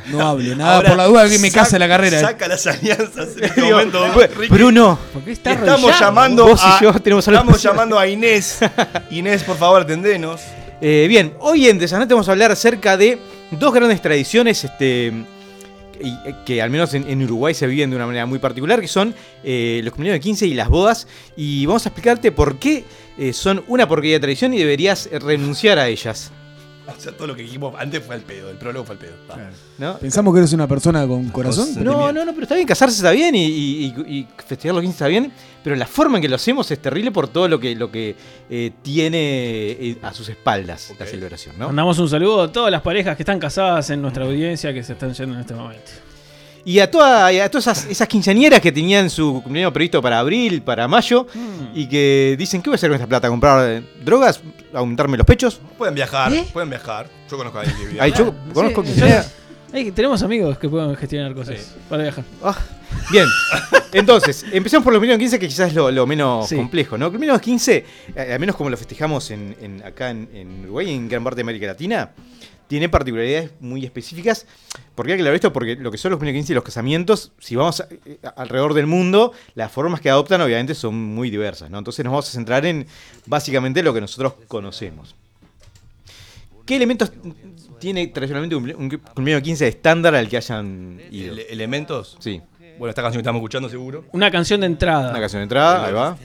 no hable nada Ahora, por la duda que me saca- casa la carrera. eh. Saca las alianzas en este Digo, momento. Bruno. ¿Por qué está Estamos arrollado? llamando Vos a, y yo tenemos algo estamos especial. llamando a Inés. Inés, por favor, atendenos. Eh, bien, hoy en Desanate vamos a hablar acerca de dos grandes tradiciones este, eh, que al menos en, Uruguay se viven de una manera muy particular, que son eh, los cumpleaños de 15 y las bodas. Y vamos a explicarte por qué eh, son una porquería de tradición y deberías renunciar a ellas. O sea, todo lo que dijimos antes fue al pedo, el prólogo fue al pedo. Pensamos que eres una persona con corazón. No, no, no, pero está bien, casarse está bien y, y- y- y festejar los 15 está bien, pero la forma en que lo hacemos es terrible por todo lo que, lo que eh, tiene eh, a sus espaldas la celebración, ¿no? Mandamos un saludo a todas las parejas que están casadas en nuestra audiencia que se están yendo en este momento. Y a, toda- a todas esas, esas quinceañeras que tenían su cumpleaños previsto para abril, para mayo, Mm. y que dicen, ¿qué voy a hacer con esta plata? ¿Comprar eh, drogas? ¿Aumentarme los pechos? Pueden viajar, ¿Eh? pueden viajar. Yo conozco a alguien que vive Ay, acá. yo conozco Sí, quinceañeras. Hay- tenemos amigos que pueden gestionar cosas para viajar. Ah, bien, entonces, empezamos por los cumpleaños 15, que quizás es lo, lo menos Sí. complejo, ¿no? Cumpleaños 15, eh, al menos como lo festejamos en, en- acá en, en Uruguay y en gran parte de América Latina, tiene particularidades muy específicas. ¿Por qué aclaro esto? Porque lo que son los cumpleaños 15 y los casamientos, si vamos a- eh, alrededor del mundo, las formas que adoptan obviamente son muy diversas, ¿no? Entonces nos vamos a centrar en básicamente lo que nosotros conocemos. ¿Qué elementos tiene tradicionalmente un un cumpleaños 15 estándar al que hayan ido? Ele- ¿Elementos? Sí. Bueno, esta canción que estamos escuchando seguro. Una canción de entrada. Una canción de entrada, ahí va.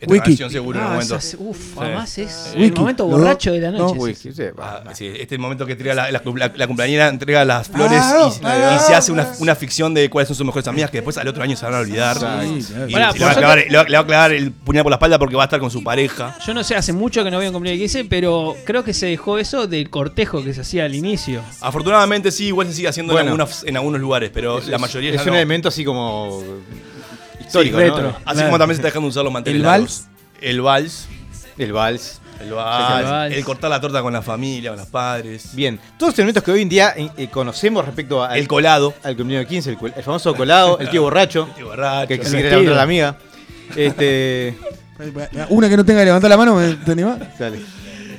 Esta Wiki. canción seguro en Ah, un momento. esas- uf, Sí. además es Wiki. el momento No, borracho de la no. noche. sí. Wiki, sí, va. Ah, sí, este es el momento que entrega la, la, la- la cumpleañera entrega las flores Claro, y, se hace una, una ficción de cuáles son sus mejores amigas que después al otro año se van a olvidar. Sí, claro. Y Pará, se le, va a clavar, le, va, le va a clavar el puñal por la espalda porque va a estar con su pareja. Yo no sé, hace mucho que no voy a un cumpleaños 15, pero creo que se dejó eso del cortejo que se hacía al inicio. Afortunadamente sí, igual se sigue haciendo Bueno. en, algunos, en algunos lugares, pero Es- la mayoría es ya un no. elemento así como Sí, histórico. Así Claro. como también se está dejando de usar los manteles ¿El vals. El vals. El vals, el vals. el cortar la torta con la familia, con los padres. Bien, todos los elementos que hoy en día eh, eh, conocemos respecto al, El colado. al cumpleaños 15, el, el famoso colado, el tío borracho, El tío borracho. que, se quiere levantar a la amiga. Este, Una que no tenga que levantar la mano, ¿me- ¿te animás? dale.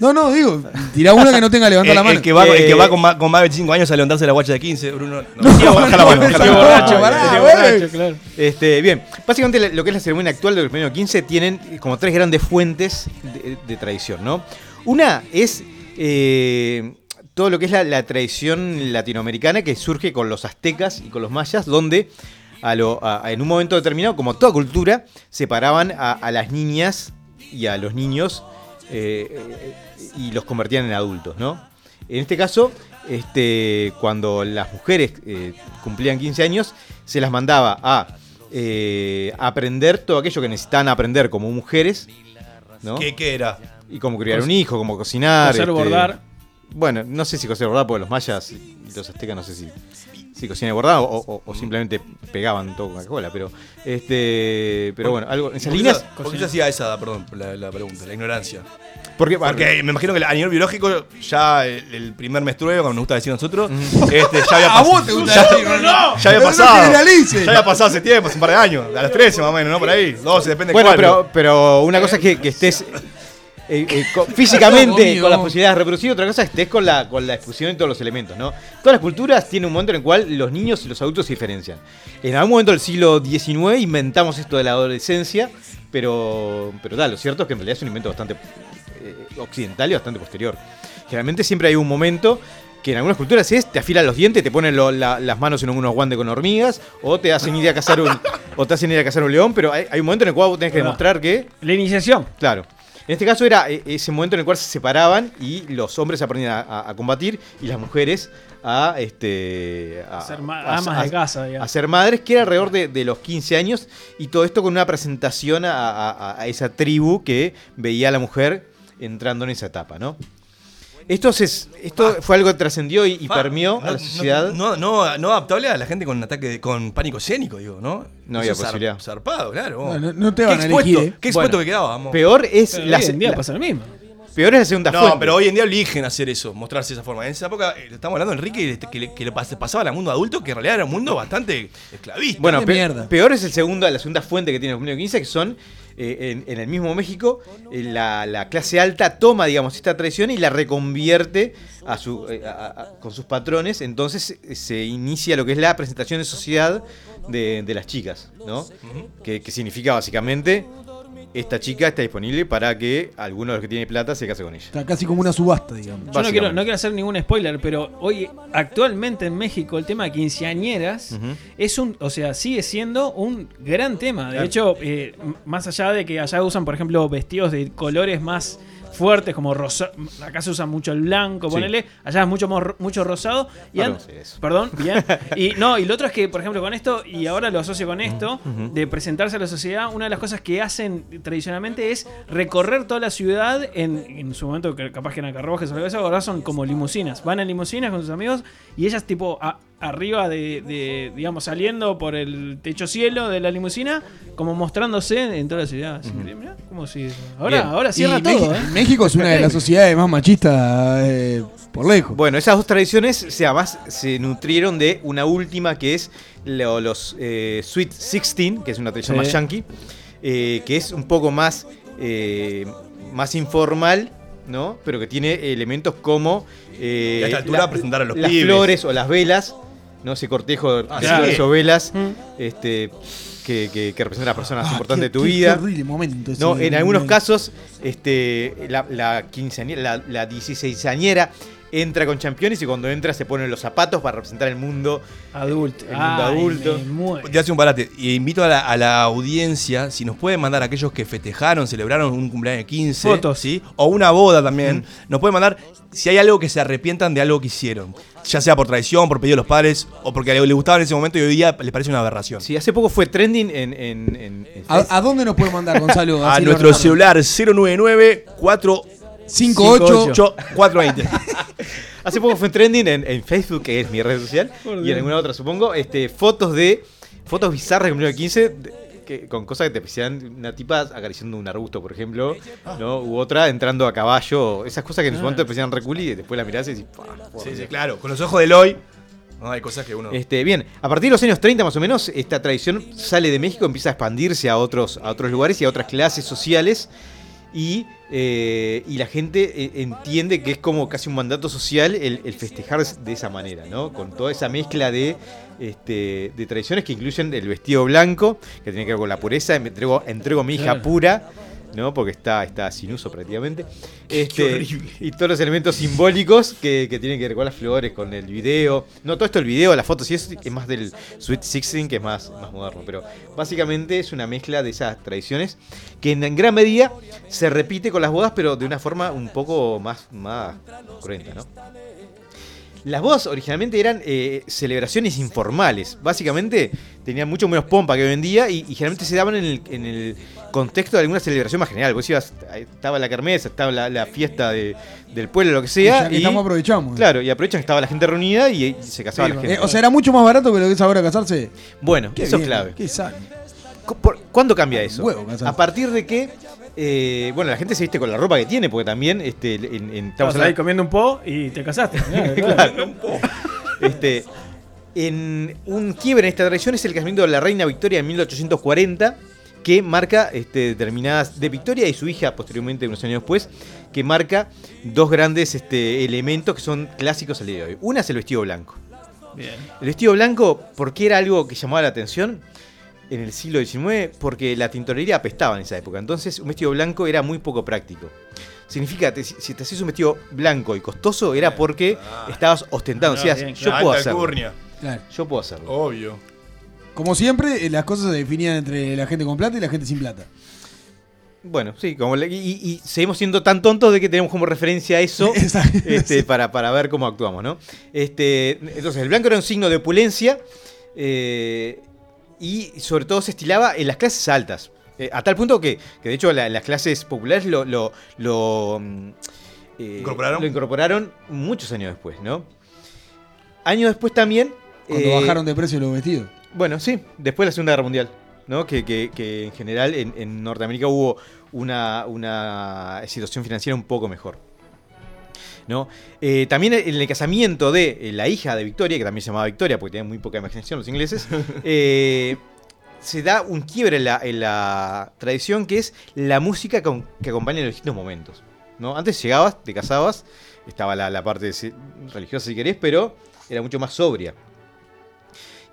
No, no, digo, tirá una que no tenga El, la mano. el que va, el que Eh, va con, más, con más de 25 años a levantarse la guacha de 15, Bruno. No, tío, baja la mano. borracho, claro. Este, bien, básicamente lo que es la ceremonia actual del cumpleaños 15 tienen eh, como tres grandes fuentes de, de tradición, ¿no? Una es eh, todo lo que es la, la tradición latinoamericana que surge con los aztecas y con los mayas, donde a lo- a- en un momento determinado, como toda cultura, separaban a, a las niñas y a los niños eh, eh, y los convertían en adultos, ¿no? En este caso, este, cuando las mujeres eh, cumplían 15 años, se las mandaba a eh, aprender todo aquello que necesitaban aprender como mujeres, ¿no? ¿Qué, ¿Qué era? Y cómo criar un hijo, cómo cocinar. Coser, este, bordar. Bueno, no sé si coser bordar, porque los mayas y los aztecas no sé si, si cocinan y bordar o, o- o simplemente pegaban todo con Coca-Cola, pero este pero bueno, algo en esas ¿Por qué líneas. ¿Por qué se hacía esa, perdón, la, la pregunta, la ignorancia? Porque, Porque me imagino que a nivel biológico, ya el, el primer menstrueo, como nos gusta decir nosotros, este, ya había A pasado. vos te gusta ya, decir, ¿no? ya había no pasado. generalice. ya había pasado hace tiempo, hace un par de años. A los 13 más o menos, ¿no? Por ahí. 12, depende Bueno, cuál. pero, pero una cosa es que, que estés eh, eh, co- físicamente con las posibilidades de reproducir, otra cosa es que estés con la, con la exfusión de todos los elementos, ¿no? Todas las culturas tienen un momento en el cual los niños y los adultos se diferencian. En algún momento del siglo XIX inventamos esto de la adolescencia, pero, pero tal, lo cierto es que en realidad es un invento bastante occidental y bastante posterior. Generalmente siempre hay un momento que en algunas culturas es te afilan los dientes, te ponen lo- la- las manos en unos guantes con hormigas, o te hacen ir a cazar un, o te hacen ir a cazar un león, pero hay, hay un momento en el cual vos tenés que demostrar que La iniciación. Claro. En este caso era eh, ese momento en el cual se separaban y los hombres aprendían a, a- a combatir y las mujeres a este a, Ser a- amas a- de casa, digamos. a ser madres, que era alrededor de, de los 15 años, y todo esto con una presentación a esa tribu que veía a la mujer entrando en esa etapa, ¿no? Esto, es, esto fue algo que trascendió y, y Pa, permeó no- a la sociedad. No, no, no adaptable a la gente con ataque de- con pánico escénico, digo, ¿no? No había Eso es zar- posibilidad. Zarpado, claro. No, no- no te Qué van a expuesto, elegir, ¿eh? Qué expuesto Bueno, que quedábamos. Peor es Pero la, hoy en día la- pasa lo mismo. peor es la segunda No, fuente. pero hoy en día eligen hacer eso, mostrarse de esa forma. En esa época, eh, estamos hablando de Enrique, este, que le, que le pas- pasaba al mundo adulto, que en realidad era un mundo bastante esclavista. Bueno, pe- peor es el segundo, la segunda fuente que tiene el comunio 15, que son eh, en, en el mismo México, eh, la, la clase alta toma, digamos, esta tradición y la reconvierte a su, eh, a- a- con sus patrones. Entonces se inicia lo que es la presentación de sociedad de, de las chicas, ¿no? que, que significa básicamente. Esta chica está disponible para que alguno de los que tiene plata se case con ella. Está casi como una subasta, digamos. Yo no quiero, no quiero hacer ningún spoiler, pero hoy, actualmente en México, el tema de quinceañeras es un, o sea, sigue siendo un gran tema. De Claro. hecho, eh, más allá de que allá usan, por ejemplo, vestidos de colores más fuertes, como rosa, acá se usa mucho el blanco, Sí. ponele, allá es mucho, mucho rosado. Y sí. Perdón, bien. Y no, y lo otro es que, por ejemplo, con esto, y ahora lo asocio con esto, Ujú. de presentarse a la sociedad, una de las cosas que hacen tradicionalmente es recorrer toda la ciudad en, en su momento, que capaz que eran carruajes o algo así, ahora son como limusinas. Van en limusinas con sus amigos y ellas tipo a- arriba de, de, digamos, saliendo por el techo cielo de la limusina, como mostrándose en toda la ciudad. Así que, mirá, como si... Ahora, Bien. ahora cierra Y todo, Meji- ¿eh? México es una de las sociedades más machistas eh, por lejos. Bueno, esas dos tradiciones se, además se nutrieron de una última que es lo- los eh, Sweet 16, que es una tradición Sí. más yankee, eh, que es un poco más, eh, más informal, ¿no? Pero que tiene elementos como eh, Y a esta altura presentar a los las pibes. flores o las velas, ¿no? Ese cortejo de Ah, flores sí. o velas Mm. este, que, que, que representan a las personas Ah, importantes qué- de tu qué- vida. Qué momento. No, en algunos casos, este, la, la quinceañera, la, la 16añera entra con championes y cuando entra se pone los zapatos para representar el mundo adulto. El mundo adulto. Te hace un parate. Y invito a la, a la audiencia, si nos pueden mandar aquellos que festejaron, celebraron un cumpleaños de 15. Fotos. ¿sí? O una boda también. Nos pueden mandar si hay algo que se arrepientan de algo que hicieron. Ya sea por traición, por pedido de los padres, o porque le, gustaba en ese momento y hoy día les parece una aberración. Sí, hace poco fue trending en. en- en- en ¿A, a dónde nos puede mandar, Gonzalo? A nuestro celular 099 4 58 420. Hace poco fue trending en, en Facebook, que es mi red social, Por y Dios. en alguna otra, supongo, este, fotos de. Fotos bizarras cumpleaños de 15 de- que, con cosas que te parecían una tipa acariciando un arbusto, por ejemplo, ¿no? U otra entrando a caballo. Esas cosas que en su Ah. momento te parecían re cool y después las mirás y decís, "Pah, por Sí, sí, Dios". claro. Con los ojos de Eloy. No, hay cosas que uno. Este, bien, a partir de los años 30 más o menos, esta tradición sale de México, empieza a expandirse a otros, a otros lugares y a otras clases sociales. Y, eh, y la gente eh, entiende que es como casi un mandato social el, el festejar de esa manera, ¿no? Con toda esa mezcla de, este, de tradiciones que incluyen el vestido blanco, que tiene que ver con la pureza, me entrego, entrego a mi hija pura, ¿no? Porque está, está sin uso prácticamente. Este, y todos los elementos simbólicos que, que tienen que ver con las flores, con el video. No todo esto, el video, las fotos, y eso es más del Sweet Sixteen, que es más, más moderno. Pero básicamente es una mezcla de esas tradiciones que en, en gran medida se repite con las bodas, pero de una forma un poco más, más cruenta, ¿no? Las bodas originalmente eran eh, celebraciones informales. Básicamente tenían mucho menos pompa que hoy en día y, y generalmente se daban en el, en el contexto de alguna celebración más general. Vos ibas, estaba la kermés, estaba la, la fiesta de- del pueblo, lo que Y sea. ya que estamos, aprovechamos. Claro, y aprovechan que estaba la gente reunida y, y se casaba Sí, la gente. eh, o sea, era mucho más barato que lo que es ahora casarse. Bueno, Qué eso bien, es clave. Qué ¿Cuándo cambia eso? Huevo, a partir de que, eh, bueno, la gente se viste con la ropa que tiene, porque también este, en, en- estamos ahí comiendo un po y te casaste. Claro. Este, en un quiebre en esta tradición es el casamiento de la reina Victoria en 1840, que marca este, determinadas de Victoria y su hija posteriormente unos años después, que marca dos grandes este, elementos que son clásicos al día de hoy. Una es el vestido blanco. Bien. El vestido blanco, ¿por qué era algo que llamaba la atención? En el siglo XIX, porque la tintorería apestaba en esa época. Entonces, un vestido blanco era muy poco práctico. Significa, te- si te hacías un vestido blanco y costoso, era porque estabas ostentando. Ah, bien, yo claro. puedo hacerlo. Yo puedo hacerlo. Obvio. Como siempre, eh, las cosas se definían entre la gente con plata y la gente sin plata. Bueno, sí, como le- y, y seguimos siendo tan tontos de que tenemos como referencia a eso este, para, para ver cómo actuamos, ¿no? Este, entonces, el blanco era un signo de opulencia eh, y sobre todo se estilaba en las clases altas. Eh, a tal punto que, que de hecho, la- las clases populares lo, lo, lo, mm, eh, ¿Incorporaron? lo incorporaron muchos años después, ¿no? Años después también... Cuando eh, bajaron de precio los vestidos. Bueno, sí, después de la Segunda Guerra Mundial, ¿no? Que, que- que en general en, en Norteamérica hubo una, una situación financiera un poco mejor. ¿no? Eh, también en el casamiento de eh, la hija de Victoria, que también se llamaba Victoria porque tenían muy poca imaginación los ingleses, eh, se da un quiebre en la, en la tradición que es la música con- que acompaña los distintos momentos. ¿no? Antes llegabas, te casabas, estaba la, la parte religiosa si querés, pero era mucho más sobria.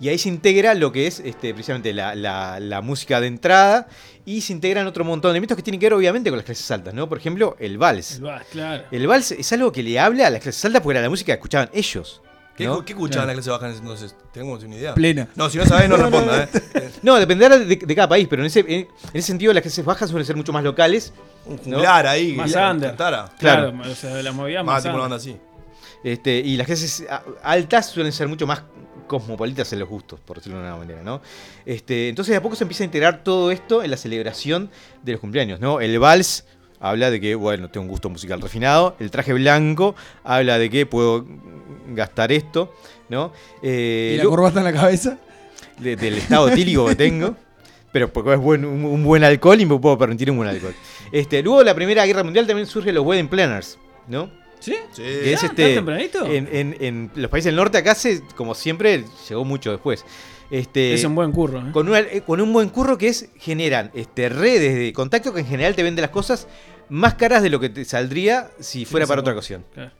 Y ahí se integra lo que es este, precisamente la, la- la música de entrada y se integran otro montón de elementos que tienen que ver obviamente con las clases altas, ¿no? Por ejemplo, el vals. El vals, claro. El vals es algo que le habla a las clases altas porque era la música que escuchaban ellos. ¿Qué, ¿no? ¿qué escuchaban la clase baja entonces? ¿Tenemos una idea? Plena. No, si no sabés, no responda, ¿eh? No, dependerá de, de cada país, pero en ese, en, en ese sentido las clases bajas suelen ser mucho más locales. Un ahí. Más under. Claro. Claro, o sea, la movida Más más tipo una banda así. Este, y las clases altas suelen ser mucho más cosmopolitas en los gustos, por decirlo de una manera, ¿no? Este, entonces de a poco se empieza a integrar todo esto en la celebración de los cumpleaños, ¿no? El vals habla de que, bueno, tengo un gusto musical refinado. El traje blanco habla de que puedo gastar esto, ¿no? Eh, ¿Y la corbata en la cabeza? de- del estado etílico que tengo. Pero porque es buen, un, un buen alcohol y me puedo permitir un buen alcohol. Este, luego de la Primera Guerra Mundial también surgen los wedding planners, ¿no? ¿Sí? Sí. Que es este, ¿tan tempranito? En, en- en los países del norte acá, se, como siempre, llegó mucho después. Este, Es un buen curro. ¿eh? con, una- eh, con un buen curro que es, generan este, redes de contacto que en general te venden las cosas más caras de lo que te saldría si fuera para otra ocasión. Claro.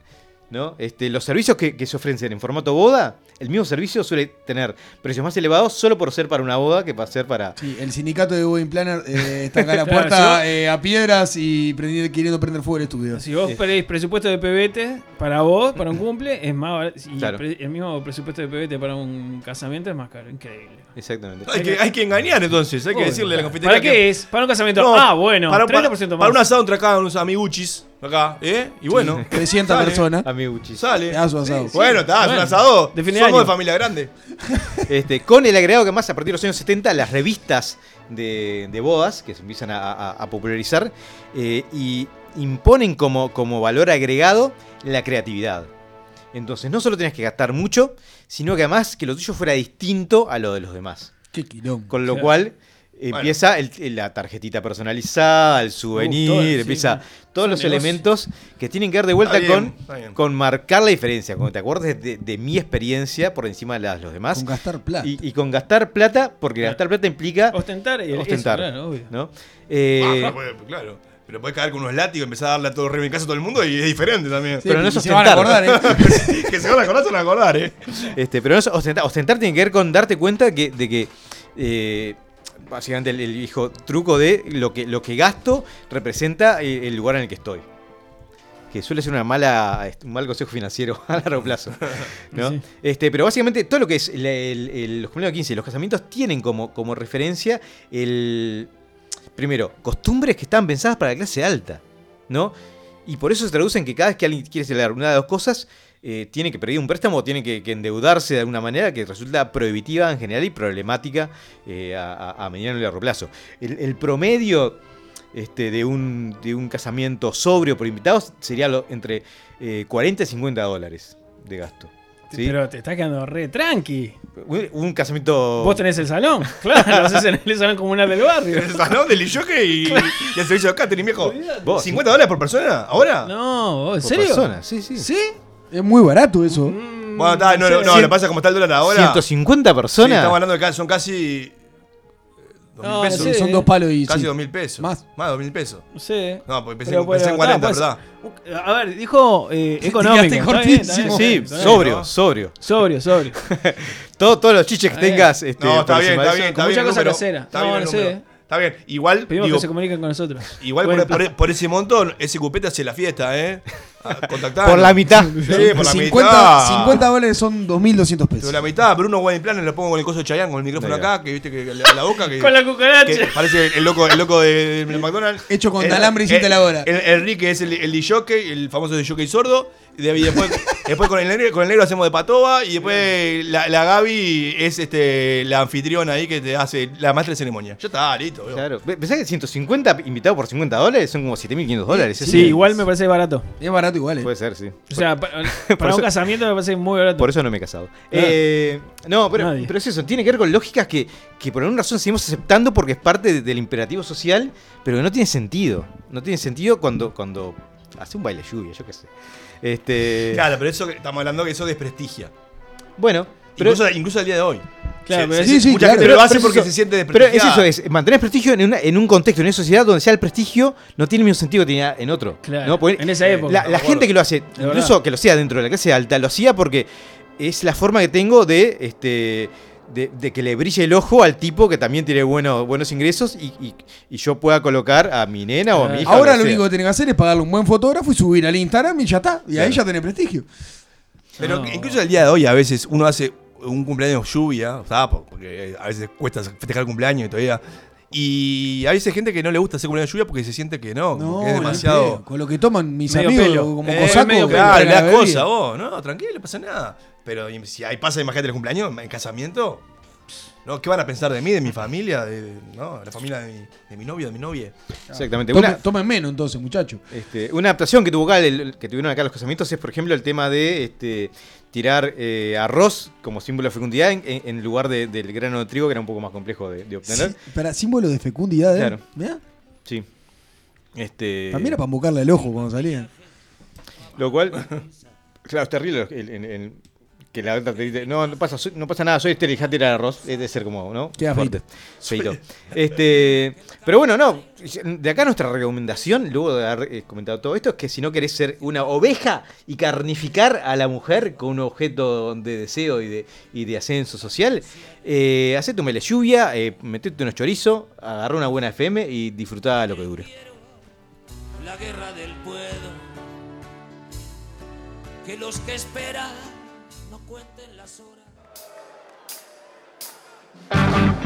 ¿no? Este, los servicios que, que se ofrecen en formato boda, el mismo servicio suele tener precios más elevados solo por ser para una boda que para ser para. Sí, el sindicato de Wedding Planner eh, está acá a la Claro, puerta si eh, a piedras y queriendo prender fuego el estudio. Si vos pedís presupuesto de PBT para vos, para un cumple, es más barato. Y Claro. el mismo presupuesto de PBT para un casamiento es más caro. Increíble. Exactamente. Hay que, hay que engañar entonces, hay que Obvio. decirle a la confitería. ¿Para qué que- es? Para un casamiento. No, ah, bueno, para, 30% para, más. para un asado entre acá, unos amiguchis, acá, ¿eh? Y bueno. 300 sale. personas. Amiguchi. Sale. Pedazo de asado. Sí, Bueno, está, es un asado. de fin de Somos año. de familia grande. Este, con el agregado que más a partir de los años 70 las revistas de, de bodas que se empiezan a, a- a popularizar eh, y imponen como, como valor agregado la creatividad. Entonces no solo tenés que gastar mucho, sino que además que lo tuyo fuera distinto a lo de los demás. Qué quilombo. Con lo Claro. cual empieza el- la tarjetita personalizada, el souvenir, todo, sí, empieza sí. todos los negocio. elementos que tienen que ver de vuelta Está bien, con, está bien. con marcar la diferencia, con que te acuerdes de, de mi experiencia por encima de las los demás. Con gastar plata. Y, y con gastar plata, porque gastar plata implica Ostentar y ostentar. eso, claro, obvio. ¿no? Eh, Ah, pues, claro. Pero podés caer con unos látigos y empezar a darle a todo re en casa a todo el mundo y es diferente también. pero no es Y se van a ostentar. acordar, ¿eh? que se van a acordar, se van a acordar, ¿eh? Este, pero no es ostentar, ostentar tiene que ver con darte cuenta que, de que eh, básicamente el, el hijo truco de lo que, lo que gasto representa eh, el lugar en el que estoy. Que suele ser una mala, este, un mal consejo financiero a largo plazo. ¿no? Sí. Este, pero básicamente todo lo que es el- los cumpleaños 15 y los casamientos tienen como, como referencia el. Primero, costumbres que están pensadas para la clase alta. ¿No? Y por eso se traduce en que cada vez que alguien quiere celebrar una de dos cosas, eh, tiene que pedir un préstamo o tiene que, endeudarse de alguna manera que resulta prohibitiva en general y problemática eh, a, a- mediano y largo plazo. El, el promedio este, de, un, de un casamiento sobrio por invitados sería lo- entre eh, 40 y 50 dólares de gasto. ¿Sí? Pero te estás quedando re tranqui. Un, un casamiento. Vos tenés el salón. Claro, lo haces en el salón comunal del barrio. El salón del Iyoke y, y el servicio de catering, viejo. Vos. ¿50 dólares por persona? ¿Ahora? No, ¿en Por serio? persona, sí, sí. ¿Sí? Es muy barato eso. Bueno, está, no, no, no, lo pasa como está el dólar ahora. 150 Sí, personas. estamos hablando de que son casi. Dos mil pesos. Son dos palos y. Casi sí. dos mil pesos. Más. Más de dos mil pesos. No sé. No, porque pensé, Pero, pensé en pero, 40, está, ¿verdad? A ver, dijo eh, económico. quedaste está bien, está cortísimo. bien, Sí, está bien. sobrio, ¿no? sobrio. Sobrio, sobrio. Todo- todos los chiches que tengas. Este, No, está bien, está bien, está Con bien. mucha cosa número. casera. Está No, bien no sé. Está bien. Igual, Pedimos digo, que se comuniquen con nosotros. igual por, por- por ese montón, ese cupete hace la fiesta, ¿eh? A- Contactar. Por la mitad. Sí, por la 50, mitad. 50 dólares son 2.200 Por pesos. la mitad, pero unos wedding planners los pongo con el coso de Chayanne, con el micrófono acá, que viste que la, la boca que. Con la cucaracha. que parece el loco, el loco de, del McDonald's. Hecho con El- alambre y cinta la hora. El, el Rick es el, el DJ, el famoso DJ sordo. Y de- y después, después con, el negro, con el negro hacemos de patoba. Y después la, la Gaby es este la anfitriona ahí que te hace la maestra de ceremonia. Ya está, listo. veo. Claro. ¿Pensás que 150 invitados por 50 dólares son como 7.500 dólares? Sí, igual me parece barato. Es barato igual, eh. Puede ser, sí. O sea, pa- para un eso- casamiento me parece muy barato. Por eso no me he casado. Eh, no, pero, Nadie. pero es eso, tiene que ver con lógicas que, que por alguna razón seguimos aceptando porque es parte de- del imperativo social, pero que no tiene sentido. No tiene sentido cuando, cuando hace un baile lluvia, yo qué sé. Este, Claro, pero eso estamos hablando que eso desprestigia. Bueno, pero, incluso, incluso al día de hoy. Claro, Se- pero sí, sí, mucha claro. gente pero- lo hace porque eso- se siente pero es desprestigiada. eso, es mantener prestigio en, una- en un contexto, en una sociedad donde sea el prestigio no tiene el mismo sentido que tenía en otro. Claro, ¿no? Porque en esa época. La, la gente que lo hace, incluso que lo hacía dentro de la clase alta, lo hacía porque es la forma que tengo de este de, de que le brille el ojo al tipo que también tiene bueno- buenos ingresos y, y- y yo pueda colocar a mi nena o a mi hija. Ahora o lo único sea. que tenés que hacer es pagarle un buen fotógrafo y subir al Instagram y ya está. Y ahí ya tenés prestigio. Pero No. incluso al día de hoy a veces uno hace un cumpleaños lluvia, ¿sabes? Porque a veces cuesta festejar el cumpleaños y todavía. Y a veces hay gente que no le gusta hacer cumpleaños lluvia porque se siente que no, que es demasiado. Con lo que toman mis Medio amigos pelo. como Eh, cosacos. claro, le la das vos, no, tranquilo, no pasa nada. Pero si ahí pasa, imagínate el cumpleaños, en casamiento, ¿no? ¿Qué van a pensar de mí, de mi familia, de, de- no, la familia de mi, de mi novio, de mi novia? Exactamente. Tomen, Una, tomen menos entonces, muchachos. este, una adaptación que tuvo acá, el- que tuvieron acá los casamientos es, por ejemplo, el tema de este, tirar eh, arroz como símbolo de fecundidad en, en- en lugar de- del grano de trigo, que era un poco más complejo de, de obtener. Sí, para símbolo de fecundidad, ¿eh? Claro. Mirá, Sí. Este, También era para embocarle el ojo cuando salían. Lo cual, claro, es terrible el- el- el- que la otra te dice, no, no pasa, soy- no pasa nada, soy Esther y dejate tirar arroz. Es de ser como, ¿no? Queda Fuerte. Feito. Este, pero bueno, no. De acá nuestra recomendación, luego de haber eh, comentado todo esto, es que si no querés ser una oveja y carnificar a la mujer con un objeto de deseo y de, y de ascenso social, eh, hacete un mele lluvia, eh, metete unos chorizos, agarra una buena FM y disfrutá lo que dure. la guerra del puedo. Que los que esperan Thank you.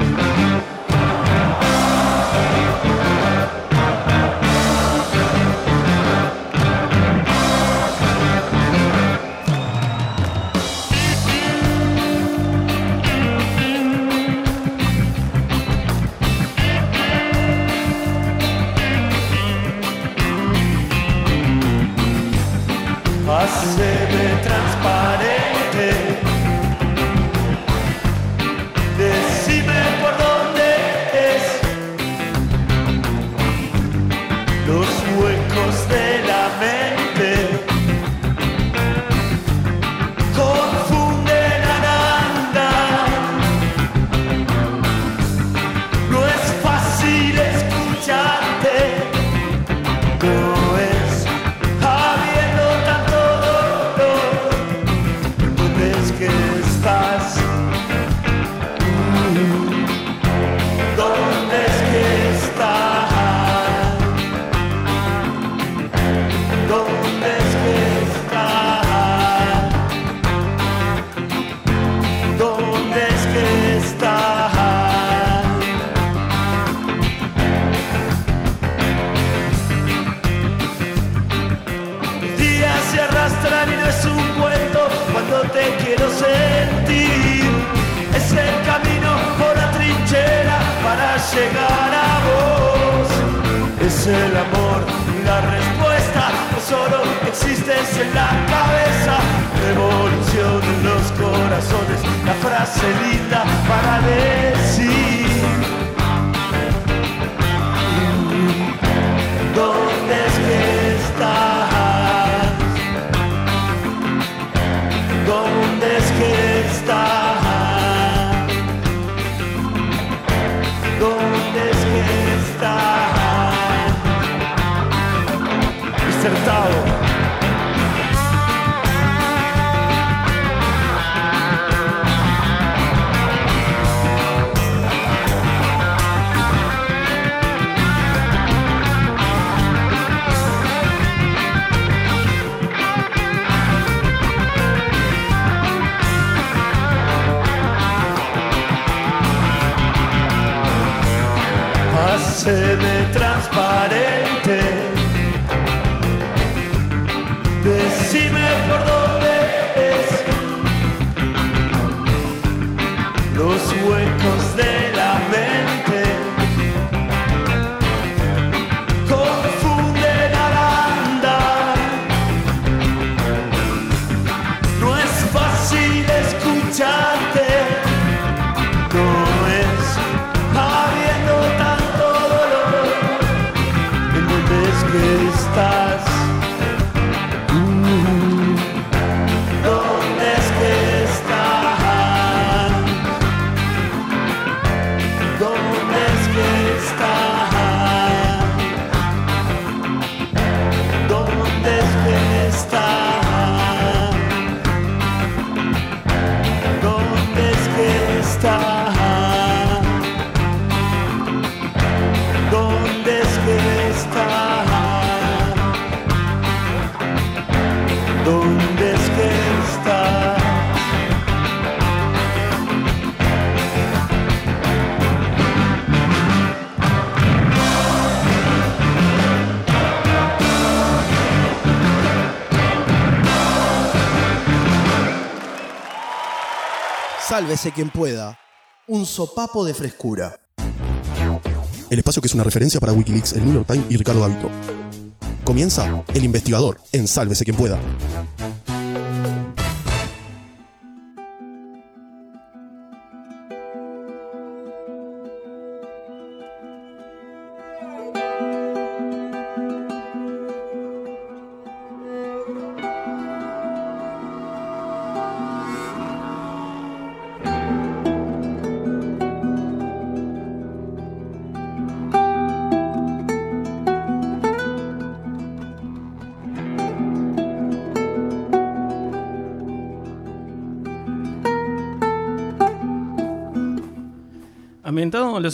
Solo existes en la cabeza. Revolución en los corazones, la frase linda para decir. acertado. Sálvese quien pueda. Un sopapo de frescura. El espacio que es una referencia para Wikileaks, el New York Times y Ricardo Davito. Comienza El Investigador en Sálvese quien pueda.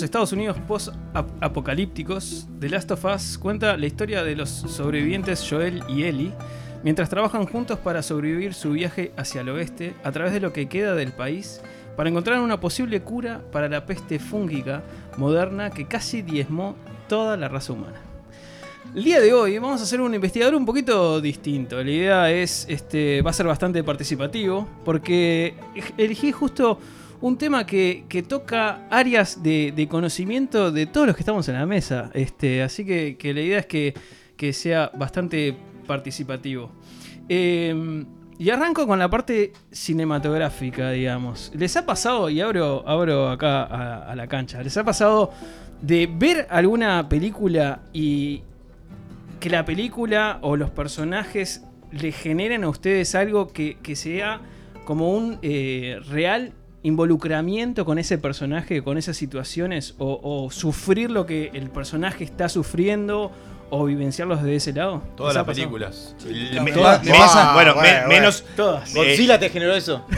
Estados Unidos post-apocalípticos, The Last of Us cuenta la historia de los sobrevivientes Joel y Ellie mientras trabajan juntos para sobrevivir su viaje hacia el oeste a través de lo que queda del país para encontrar una posible cura para la peste fúngica moderna que casi diezmó toda la raza humana. El día de hoy vamos a hacer un investigador un poquito distinto. La idea es, este, va a ser bastante participativo porque elegí justo un tema que, toca áreas de, de conocimiento de todos los que estamos en la mesa. Este, así que, la idea es que, que sea bastante participativo. Eh, y arranco con la parte cinematográfica, digamos. ¿Les ha pasado, y abro, abro acá a, a la cancha, ¿les ha pasado de ver alguna película y que la película o los personajes le generen a ustedes algo que, que sea como un eh, real involucramiento con ese personaje, con esas situaciones, o, o sufrir lo que el personaje está sufriendo, o vivenciarlos desde ese lado? Todas ¿Les ha las películas. Bueno, bueno, me- bueno. menos. Todas. Godzilla te generó eso.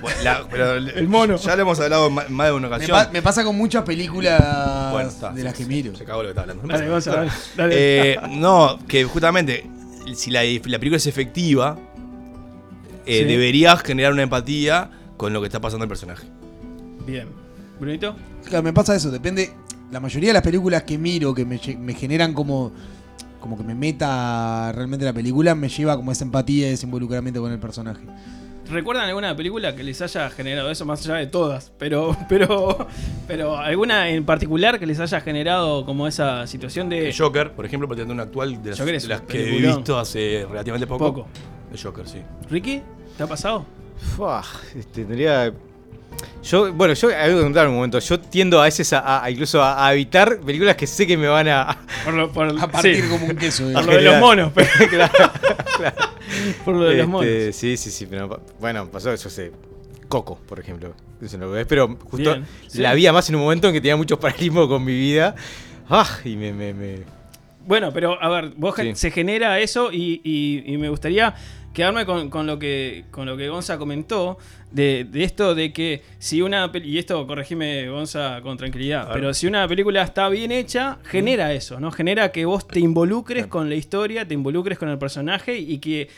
Bueno, la- pero El mono. Ya lo hemos hablado en más de una Me, ocasión. pa- me pasa con muchas películas Bueno, está, de las que miro. Se cagó lo que está hablando. Dale, Gonza, dale, dale. Eh, no, que justamente, si la, la película es efectiva, eh, Sí. deberías generar una empatía con lo que está pasando el personaje. Bien. ¿Brunito? Claro, me pasa eso, depende. La mayoría de las películas que miro, que me, generan como. como que me meta realmente la película, me lleva como esa empatía y ese involucramiento con el personaje. ¿Recuerdan alguna película que les haya generado eso, más allá de todas? Pero, pero, pero alguna en particular que les haya generado como esa situación de. El Joker, por ejemplo, tener una actual de las, Joker es de las que he visto hace relativamente poco. Poco. El Joker, sí. ¿Ricky? ¿Te ha pasado? Fua, tendría. Yo, bueno, yo hay que contar un momento. Yo tiendo a veces a, a- incluso a, a evitar películas que sé que me van a. Por lo, por, A partir sí. como un queso. Por lo de los monos, pero- claro, claro. Por lo de los Este, monos. Sí, sí, sí. Pero, bueno, pasó eso, sé. Coco, por ejemplo. Eso no lo ves, pero justo Bien, sí. la vi más en un momento en que tenía mucho paralelismo con mi vida. Ah, y me. me, me- Bueno, pero a ver, vos Sí. se genera eso y, y- y me gustaría quedarme con, con lo que con lo que Gonza comentó de, de esto de que si una y esto corregime Gonza con tranquilidad, pero si una película está bien hecha, genera eso, ¿no? Genera que vos te involucres con la historia, te involucres con el personaje y que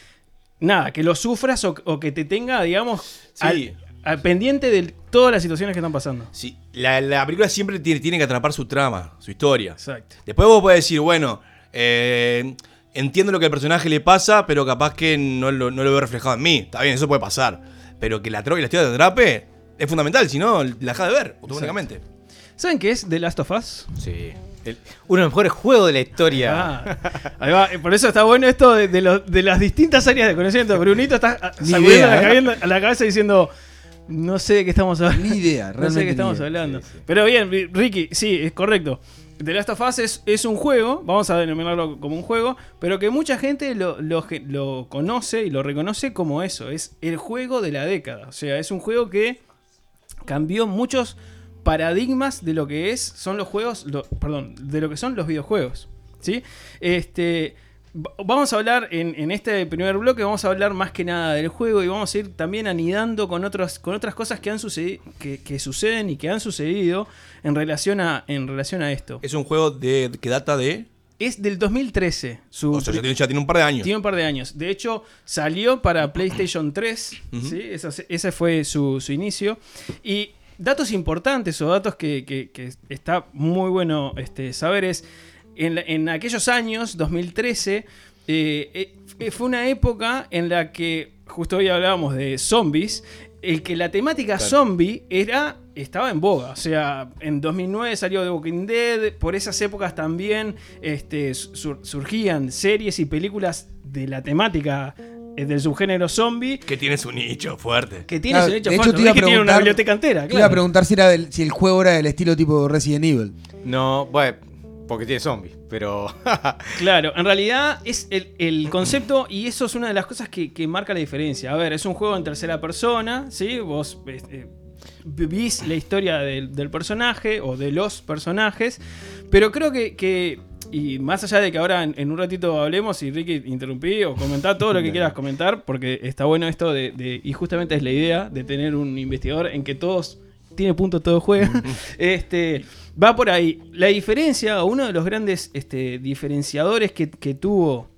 nada, que lo sufras o, o que te tenga, digamos, Sí. al pendiente de todas las situaciones que están pasando. Sí, la, la película siempre tiene, tiene que atrapar su trama, su historia. Exacto. Después vos podés decir, bueno, eh, entiendo lo que al personaje le pasa, pero capaz que no lo, no lo veo reflejado en mí. Está bien, eso puede pasar. Pero que la, la historia te atrape es fundamental, si no, la dejas de ver automáticamente. ¿Saben qué es The Last of Us? Sí. El- uno de los mejores juegos de la historia. Ah, ahí va. Por eso está bueno esto de, de los- de las distintas áreas de conocimiento. Brunito está ah, sacudiendo idea, la, ¿eh? la cabeza diciendo. No sé de qué estamos hablando. Ni idea, No sé de realmente qué estamos idea. hablando. Pero bien, Ri- Ricky, sí, es correcto. The Last of Us es, es un juego, vamos a denominarlo como un juego, pero que mucha gente lo, lo conoce y lo reconoce como eso. Es el juego de la década. O sea, es un juego que cambió muchos paradigmas de lo que es son los juegos, lo- perdón, de lo que son los videojuegos, ¿sí? Este vamos a hablar en, en este primer bloque vamos a hablar más que nada del juego y vamos a ir también anidando con otras con otras cosas que han sucedido que, que suceden y que han sucedido en relación a en relación a esto. Es un juego de, que data de. Es del 2013. Su O sea, ya tiene, ya tiene un par de años. tiene un par de años. De hecho, salió para PlayStation 3. Ujú. ¿sí? Ese fue su, su inicio. Y datos importantes o datos que, que- que está muy bueno este, saber es, en, aquellos años, 2013, eh, eh, fue una época en la que, justo hoy hablábamos de zombies, el que la temática Claro. zombie era estaba en boga. O sea, en 2009 salió The Walking Dead. Por esas épocas también este, sur- surgían series y películas de la temática eh, del subgénero zombie. Que tiene su nicho fuerte. Que tiene Claro, su nicho de hecho, fuerte. te iba a es que tiene una preguntar- biblioteca entera. Te iba a preguntar si, era del- si el juego era del estilo tipo Resident Evil. No, bueno, porque tiene zombies, pero. Claro, en realidad es el, el concepto y eso es una de las cosas que, que marca la diferencia. A ver, es un juego en tercera persona, ¿sí? Vos eh, vivís la historia del, del personaje o de los personajes, pero creo que, que- y más allá de que ahora en, un ratito hablemos y Ricky interrumpí o comentá todo lo que quieras comentar, porque está bueno esto de, de- y justamente es la idea de tener un investigador en que todos tiene punto todo juega. este, va por ahí. La diferencia, uno de los grandes este, diferenciadores que, que tuvo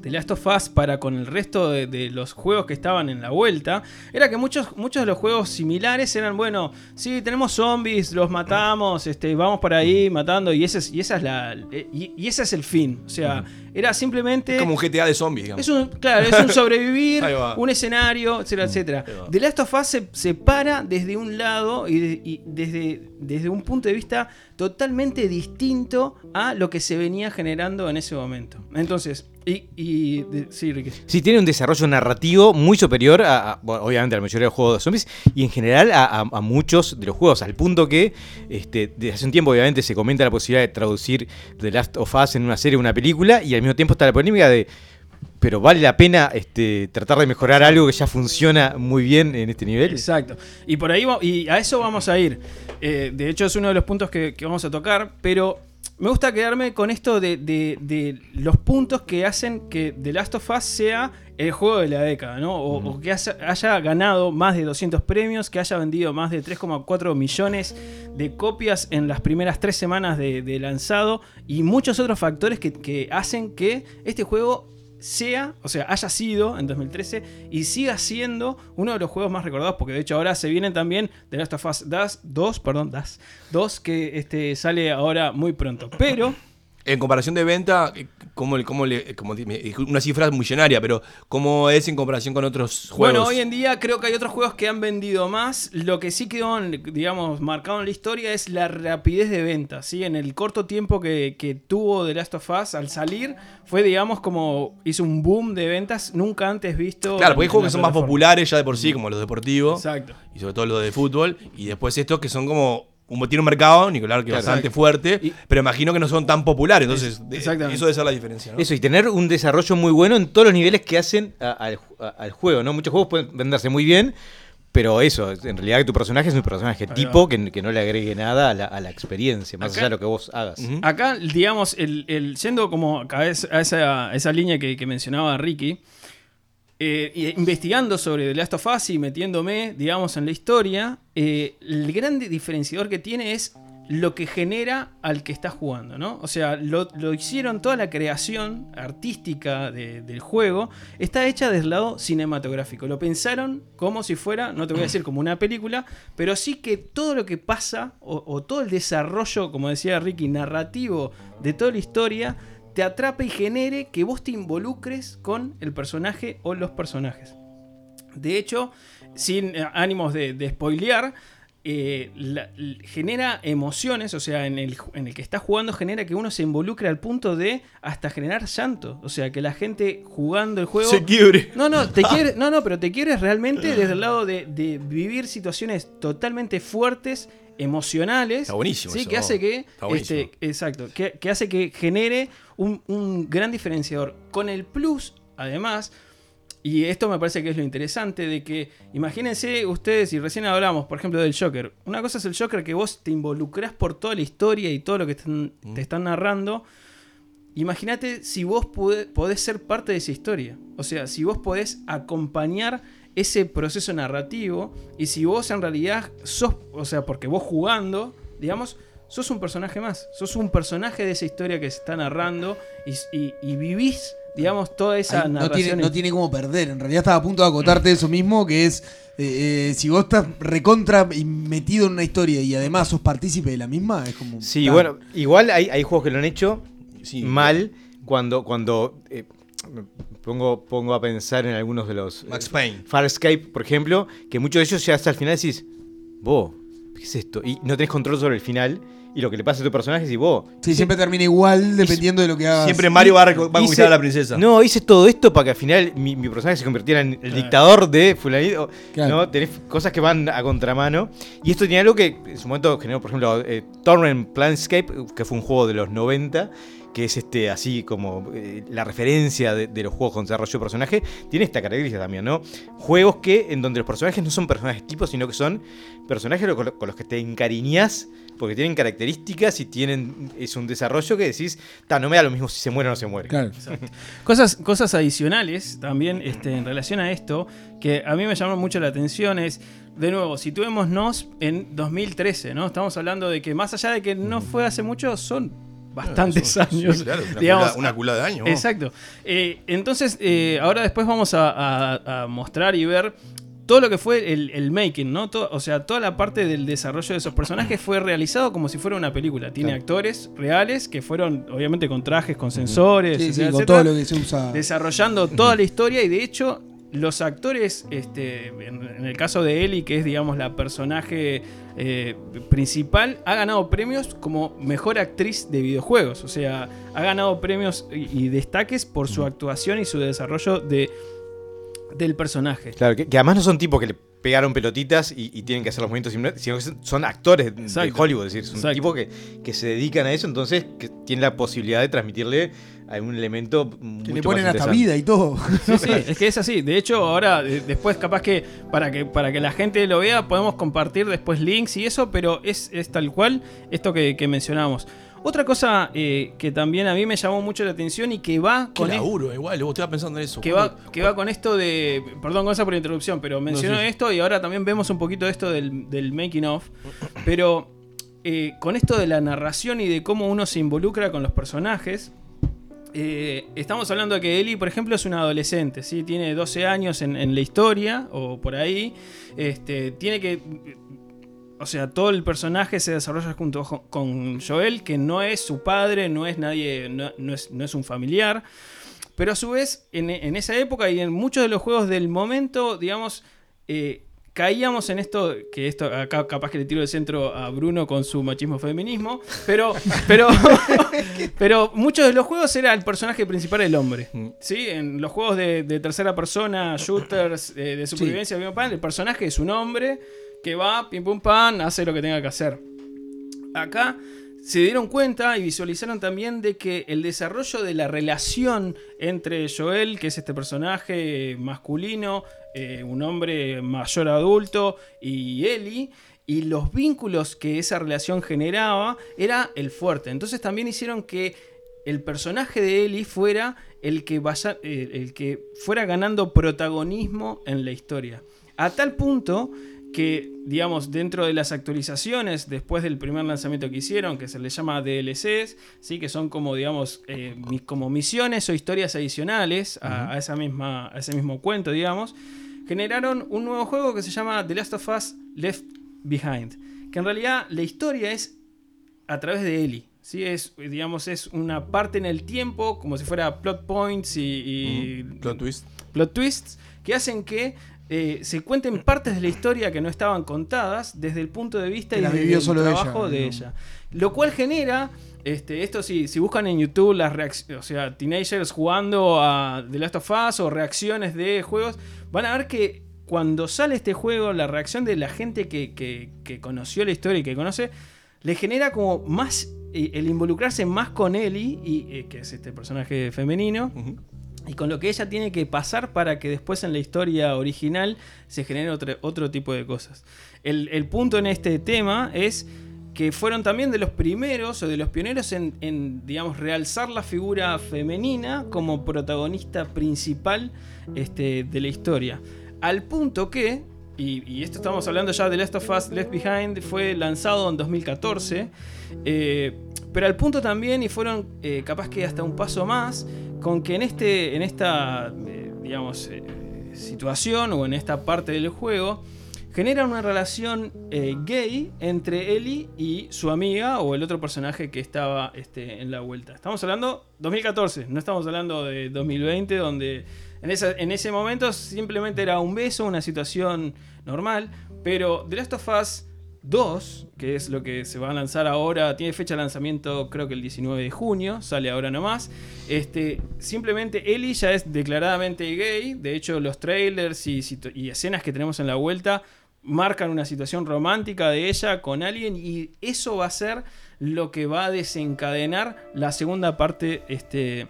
The Last of Us para con el resto de, de los juegos que estaban en la vuelta, era que muchos, muchos de los juegos similares eran, bueno, sí, tenemos zombies, los matamos, este, vamos por ahí matando, y ese es, y esa es la. Y, y ese es el fin. O sea, era simplemente. Como un GTA de zombies, digamos. Es un, claro, es un sobrevivir, un escenario, etcétera, etcétera. The Last of Us se, se para desde un lado y, de- y desde, desde un punto de vista totalmente distinto a lo que se venía generando en ese momento. Entonces, y. sí, Ricky. Sí, tiene un desarrollo narrativo muy superior a, obviamente, a la mayoría de los juegos de zombies y en general a, a- a muchos de los juegos, al punto que este, desde hace un tiempo obviamente se comenta la posibilidad de traducir The Last of Us en una serie o una película y al mismo tiempo está la polémica de, pero vale la pena este, tratar de mejorar algo que ya funciona muy bien en este nivel. Exacto. Y por ahí y a eso vamos a ir. Eh, de hecho, es uno de los puntos que, que vamos a tocar. Pero me gusta quedarme con esto de, de- de los puntos que hacen que The Last of Us sea el juego de la década, ¿no? O, o que haya, haya ganado más de 200 premios, que haya vendido más de 3,4 millones de copias en las primeras tres semanas de, de lanzado y muchos otros factores que, que hacen que este juego sea, o sea, haya sido en 2013 y siga siendo uno de los juegos más recordados, porque de hecho ahora se vienen también The Last of Us 2, 2 perdón, 2, 2 que este, sale ahora muy pronto. Pero En comparación de venta, ¿cómo, le, como una cifra millonaria, pero ¿cómo es en comparación con otros juegos? Bueno, hoy en día creo que hay otros juegos que han vendido más. Lo que sí quedó, digamos, marcado en la historia es la rapidez de venta. ¿sí? En el corto tiempo que, que tuvo The Last of Us al salir, fue, digamos, como hizo un boom de ventas nunca antes visto. Claro, porque hay juegos que son más populares ya de por sí, como los deportivos. Exacto. Y sobre todo los de fútbol. Y después estos que son como. Un, tiene un mercado, Nicolás, que es Claro. bastante fuerte, pero imagino que no son tan populares. Entonces, de- Exactamente. eso debe ser la diferencia. ¿no? Eso, y tener un desarrollo muy bueno en todos los niveles que hacen a- al, a- al juego, ¿no? Muchos juegos pueden venderse muy bien, pero eso, en realidad que tu personaje es un personaje Ahí tipo que, que no le agregue nada a la, a la experiencia, más Acá- allá de lo que vos hagas. Acá, digamos, el, el- yendo como a esa, a esa, a esa línea que, que mencionaba Ricky, eh, investigando sobre The Last of Us y metiéndome, digamos, en la historia, eh, el gran diferenciador que tiene es lo que genera al que está jugando, ¿no? O sea, lo, hicieron, toda la creación artística de- del juego está hecha desde el lado cinematográfico. Lo pensaron como si fuera, no te voy a decir como una película, pero sí que todo lo que pasa, o todo el desarrollo, como decía Ricky, narrativo de toda la historia, te atrape y genere que vos te involucres con el personaje o los personajes. De hecho, sin eh, ánimos de, de spoilear, eh, la- genera emociones, o sea, en el, ju- en el que está jugando genera que uno se involucre al punto de hasta generar llanto. O sea, que la gente jugando el juego... Se quiebre. No, no, te quieres, no, no, pero te quieres realmente desde el lado de, de vivir situaciones totalmente fuertes, emocionales. Está buenísimo Sí, eso, que hace que... este, exacto, que, que hace que genere un, un gran diferenciador. Con el plus, además, y esto me parece que es lo interesante de que, imagínense ustedes, y recién hablamos, por ejemplo, del Joker. Una cosa es el Joker que vos te involucrás por toda la historia y todo lo que te, te están narrando. Imagínate si vos pude- podés ser parte de esa historia. O sea, si vos podés acompañar ese proceso narrativo y si vos en realidad sos, o sea, porque vos jugando, digamos, sos un personaje más. Sos un personaje de esa historia que se está narrando y, y- y vivís, digamos, toda esa Ahí no, narración. tiene, no tiene cómo perder. En realidad estaba a punto de acotarte eso mismo, que es eh, eh, si vos estás recontra y metido en una historia y además sos partícipe de la misma, es como. Sí, bueno, igual hay, hay juegos que lo han hecho mal cuando, cuando eh, pongo, pongo a pensar en algunos de los... Max eh, Payne. Farscape, por ejemplo, que muchos de ellos ya hasta el final decís, vos, ¿qué es esto? Y no tenés control sobre el final y lo que le pasa a tu personaje es, vos... Sí, siempre termina igual dependiendo de lo que hagas. Siempre Mario va a, va a Hice- conquistar a la princesa. No, hice todo esto para que al final mi, mi personaje se convirtiera en el dictador de fulanito. Claro. ¿no? Tenés cosas que van a contramano. Y esto tenía algo que en su momento generó, por ejemplo, eh, Torrent Planscape, que fue un juego de los 90, que es este así como eh, la referencia de, de los juegos con desarrollo de personaje, tiene esta característica también, ¿no? Juegos que en donde los personajes no son personajes tipos, sino que son personajes con, lo- con los que te encariñas porque tienen características y tienen es un desarrollo que decís, "Ta, no me da lo mismo si se muere o no se muere. Exacto. Cosas, cosas adicionales también este, en relación a esto, que a mí me llamó mucho la atención es, de nuevo, situémonos en 2013, ¿no? Estamos hablando de que más allá de que no fue hace mucho, son bastantes años. claro, una digamos. culada- una culada de años. Exacto. Eh, entonces, eh, ahora después vamos a, a- a mostrar y ver todo lo que fue el, el making, ¿no? Todo- o sea, toda la parte del desarrollo de esos personajes fue realizado como si fuera una película. Tiene Claro. actores reales que fueron, obviamente, con trajes, con sensores, Sí, sí, con etcétera, todo lo que se usa. Desarrollando toda la historia y de hecho. Los actores, este, en, en el caso de Ellie, que es digamos la personaje eh, principal, ha ganado premios como mejor actriz de videojuegos. O sea, ha ganado premios y, y destaques por su actuación y su desarrollo de, del personaje. Claro, que, que además no son tipos que le pegaron pelotitas y, y tienen que hacer los movimientos sino que son- actores de Exacto. Hollywood, es decir, son tipos que, que se dedican a eso, entonces que tienen la posibilidad de transmitirle algún elemento mucho Que le más ponen hasta interesante. vida y todo. Sí, sí, es que es así. De hecho, ahora, después, capaz que para que para que la gente lo vea, podemos compartir después links y eso, pero es, es tal cual esto que, que mencionamos. Otra cosa eh, que también a mí me llamó mucho la atención y que va Qué con e- laburo, igual, vos estaba pensando en eso. que va, que va con esto de. Perdón, Gonza, por la introducción, pero mencionó sí. esto y ahora también vemos un poquito esto del, del making of. Pero eh, con esto de la narración y de cómo uno se involucra con los personajes. Eh, estamos hablando de que Ellie, por ejemplo, es una adolescente, ¿sí? tiene 12 años en, la historia o por ahí. Este, tiene que. O sea, todo el personaje se desarrolla junto con Joel, que no es su padre, no es nadie, no, es, no es un familiar. Pero a su vez, en, en esa época y en muchos de los juegos del momento, digamos, eh, caíamos en esto, que esto acá capaz que le tiro el centro a Bruno con su machismo feminismo, pero, pero, pero muchos de los juegos era el personaje principal el hombre. ¿sí? En los juegos de, de tercera persona, shooters, eh, de supervivencia, pam, el personaje es un hombre que va, pim pum pam, hace lo que tenga que hacer. Acá se dieron cuenta y visualizaron también de que el desarrollo de la relación entre Joel, que es este personaje masculino, eh, un hombre mayor adulto, y Ellie, y los vínculos que esa relación generaba, era el fuerte. Entonces también hicieron que el personaje de Ellie fuera el que, eh, el que fuera ganando protagonismo en la historia. A tal punto que, digamos, dentro de las actualizaciones, después del primer lanzamiento que hicieron, que se le llama DLCs, ¿sí? que son como, digamos, eh, mis- como misiones o historias adicionales a, a esa misma, a ese mismo cuento, digamos, generaron un nuevo juego que se llama The Last of Us Left Behind, que en realidad la historia es a través de Ellie. ¿sí? Es, digamos, es una parte en el tiempo, como si fuera plot points y, y Plot twist. plot twists, que hacen que eh, se cuenten partes de la historia que no estaban contadas desde el punto de vista Que y desde el solo trabajo ella, de ¿no? ella. Lo cual genera, este, esto sí, si buscan en YouTube las reacciones, o sea, teenagers jugando a The Last of Us o reacciones de juegos, van a ver que cuando sale este juego, la reacción de la gente que, que- que conoció la historia y que conoce, le genera como más eh, el involucrarse más con Ellie, y, eh, que es este personaje femenino, y con lo que ella tiene que pasar para que después en la historia original se genere otro, otro tipo de cosas. El, el punto en este tema es que fueron también de los primeros o de los pioneros en, en, digamos, realzar la figura femenina como protagonista principal este, de la historia. Al punto que, y, esto estamos hablando ya de Last of Us Left Behind, fue lanzado en 2014, eh, pero al punto también, y fueron eh, capaz que hasta un paso más, con que en, este, en esta, eh, digamos, eh, situación o en esta parte del juego, genera una relación gay entre Ellie y su amiga o el otro personaje que estaba este, en la vuelta. Estamos hablando 2014, no estamos hablando de 2020, donde en, esa- en ese momento simplemente era un beso, una situación normal, pero The Last of Us 2, que es lo que se va a lanzar ahora, tiene fecha de lanzamiento creo que el 19 de junio, sale ahora nomás. Este, simplemente Ellie ya es declaradamente gay, de hecho los trailers y, y escenas que tenemos en la vuelta marcan una situación romántica de ella con alguien y eso va a ser lo que va a desencadenar la segunda parte este,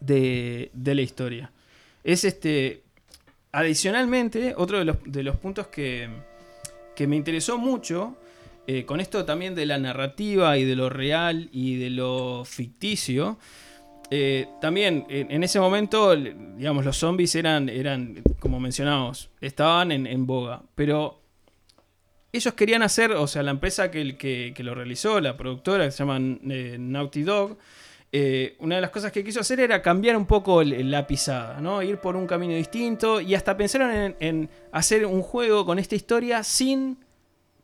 de, de la historia. Es este. Adicionalmente, otro de los, de los puntos que, que me interesó mucho, eh, con esto también de la narrativa y de lo real y de lo ficticio, eh, también en, ese momento, digamos, los zombies eran, eran como mencionamos, estaban en, en boga, pero ellos querían hacer, o sea, la empresa que, que, que lo realizó, la productora que se llama eh, Naughty Dog, eh, una de las cosas que quiso hacer era cambiar un poco la pisada, ¿no? Ir por un camino distinto y hasta pensaron en, en hacer un juego con esta historia sin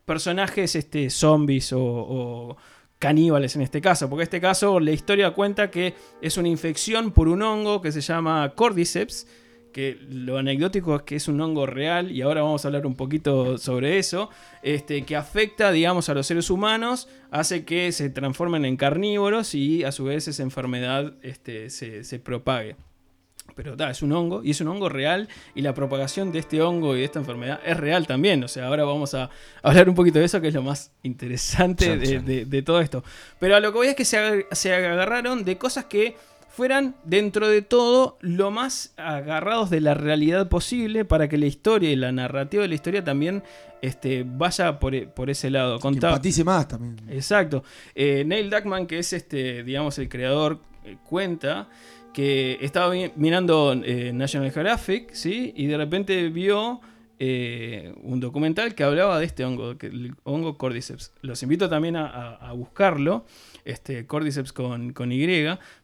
personajes este, zombies o, o caníbales en este caso, porque en este caso la historia cuenta que es una infección por un hongo que se llama Cordyceps, que lo anecdótico es que es un hongo real y ahora vamos a hablar un poquito sobre eso, este, que afecta, digamos, a los seres humanos, hace que se transformen en carnívoros y a su vez esa enfermedad este, se, se propague. Pero ta, es un hongo y es un hongo real y la propagación de este hongo y de esta enfermedad es real también. O sea, ahora vamos a hablar un poquito de eso que es lo más interesante de, de- de todo esto. Pero a lo que voy es que se agarraron de cosas que fueran dentro de todo lo más agarrados de la realidad posible para que la historia y la narrativa de la historia también este, vaya por, e- por ese lado. Contaba- empatice más también. Exacto. Eh, Neil Druckmann, que es este, digamos, el creador, eh, cuenta que estaba mirando eh, National Geographic, ¿sí? Y de repente vio eh, un documental que hablaba de este hongo, que, el hongo Cordyceps. Los invito también a, a- a buscarlo, este, Cordyceps con, con Y,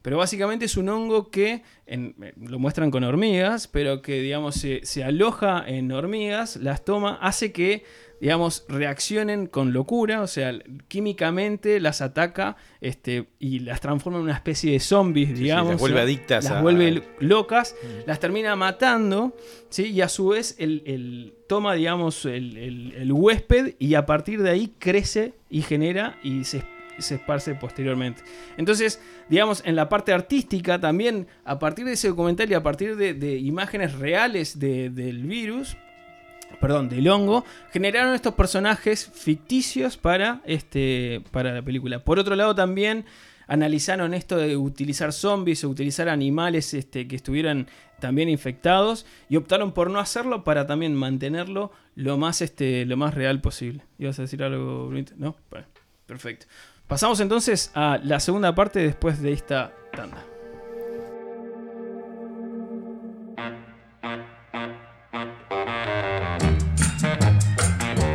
pero básicamente es un hongo que en- eh, lo muestran con hormigas, pero que, digamos, se, se aloja en hormigas, las toma, hace que digamos, reaccionen con locura, o sea, químicamente las ataca este, y las transforma en una especie de zombies, digamos. las vuelve adictas Las a- vuelve locas, las termina matando, ¿sí? Y a su vez el, el- toma, digamos, el, el- el huésped y a partir de ahí crece y genera y se se esparce posteriormente. Entonces, digamos, en la parte artística también, a partir de ese documental y a partir de, imágenes reales de- del virus, perdón, del hongo, generaron estos personajes ficticios para, este, para la película. Por otro lado, también analizaron esto de utilizar zombies o utilizar animales este, que estuvieran también infectados y optaron por no hacerlo para también mantenerlo lo más, este, lo más real posible. ¿Ibas a decir algo, Brunito? ¿No? Bueno, perfecto. Pasamos entonces a la segunda parte después de esta tanda.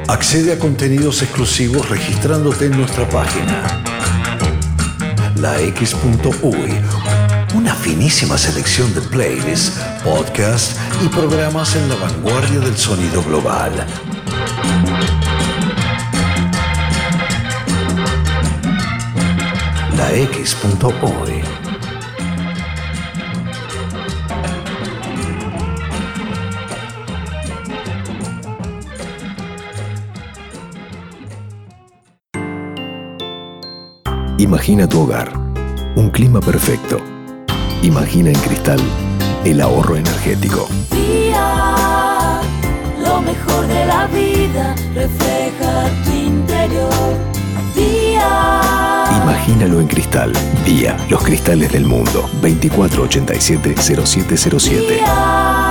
Accede a contenidos exclusivos registrándote en nuestra página. lax.uy. Una finísima selección de playlists, podcasts y programas en la vanguardia del sonido global. lax.uy. Imagina tu hogar, un clima perfecto. Imagina en cristal el ahorro energético. Día, lo mejor de la vida refleja tu interior. Imagínalo en cristal. Día, los cristales del mundo. 2487-0707.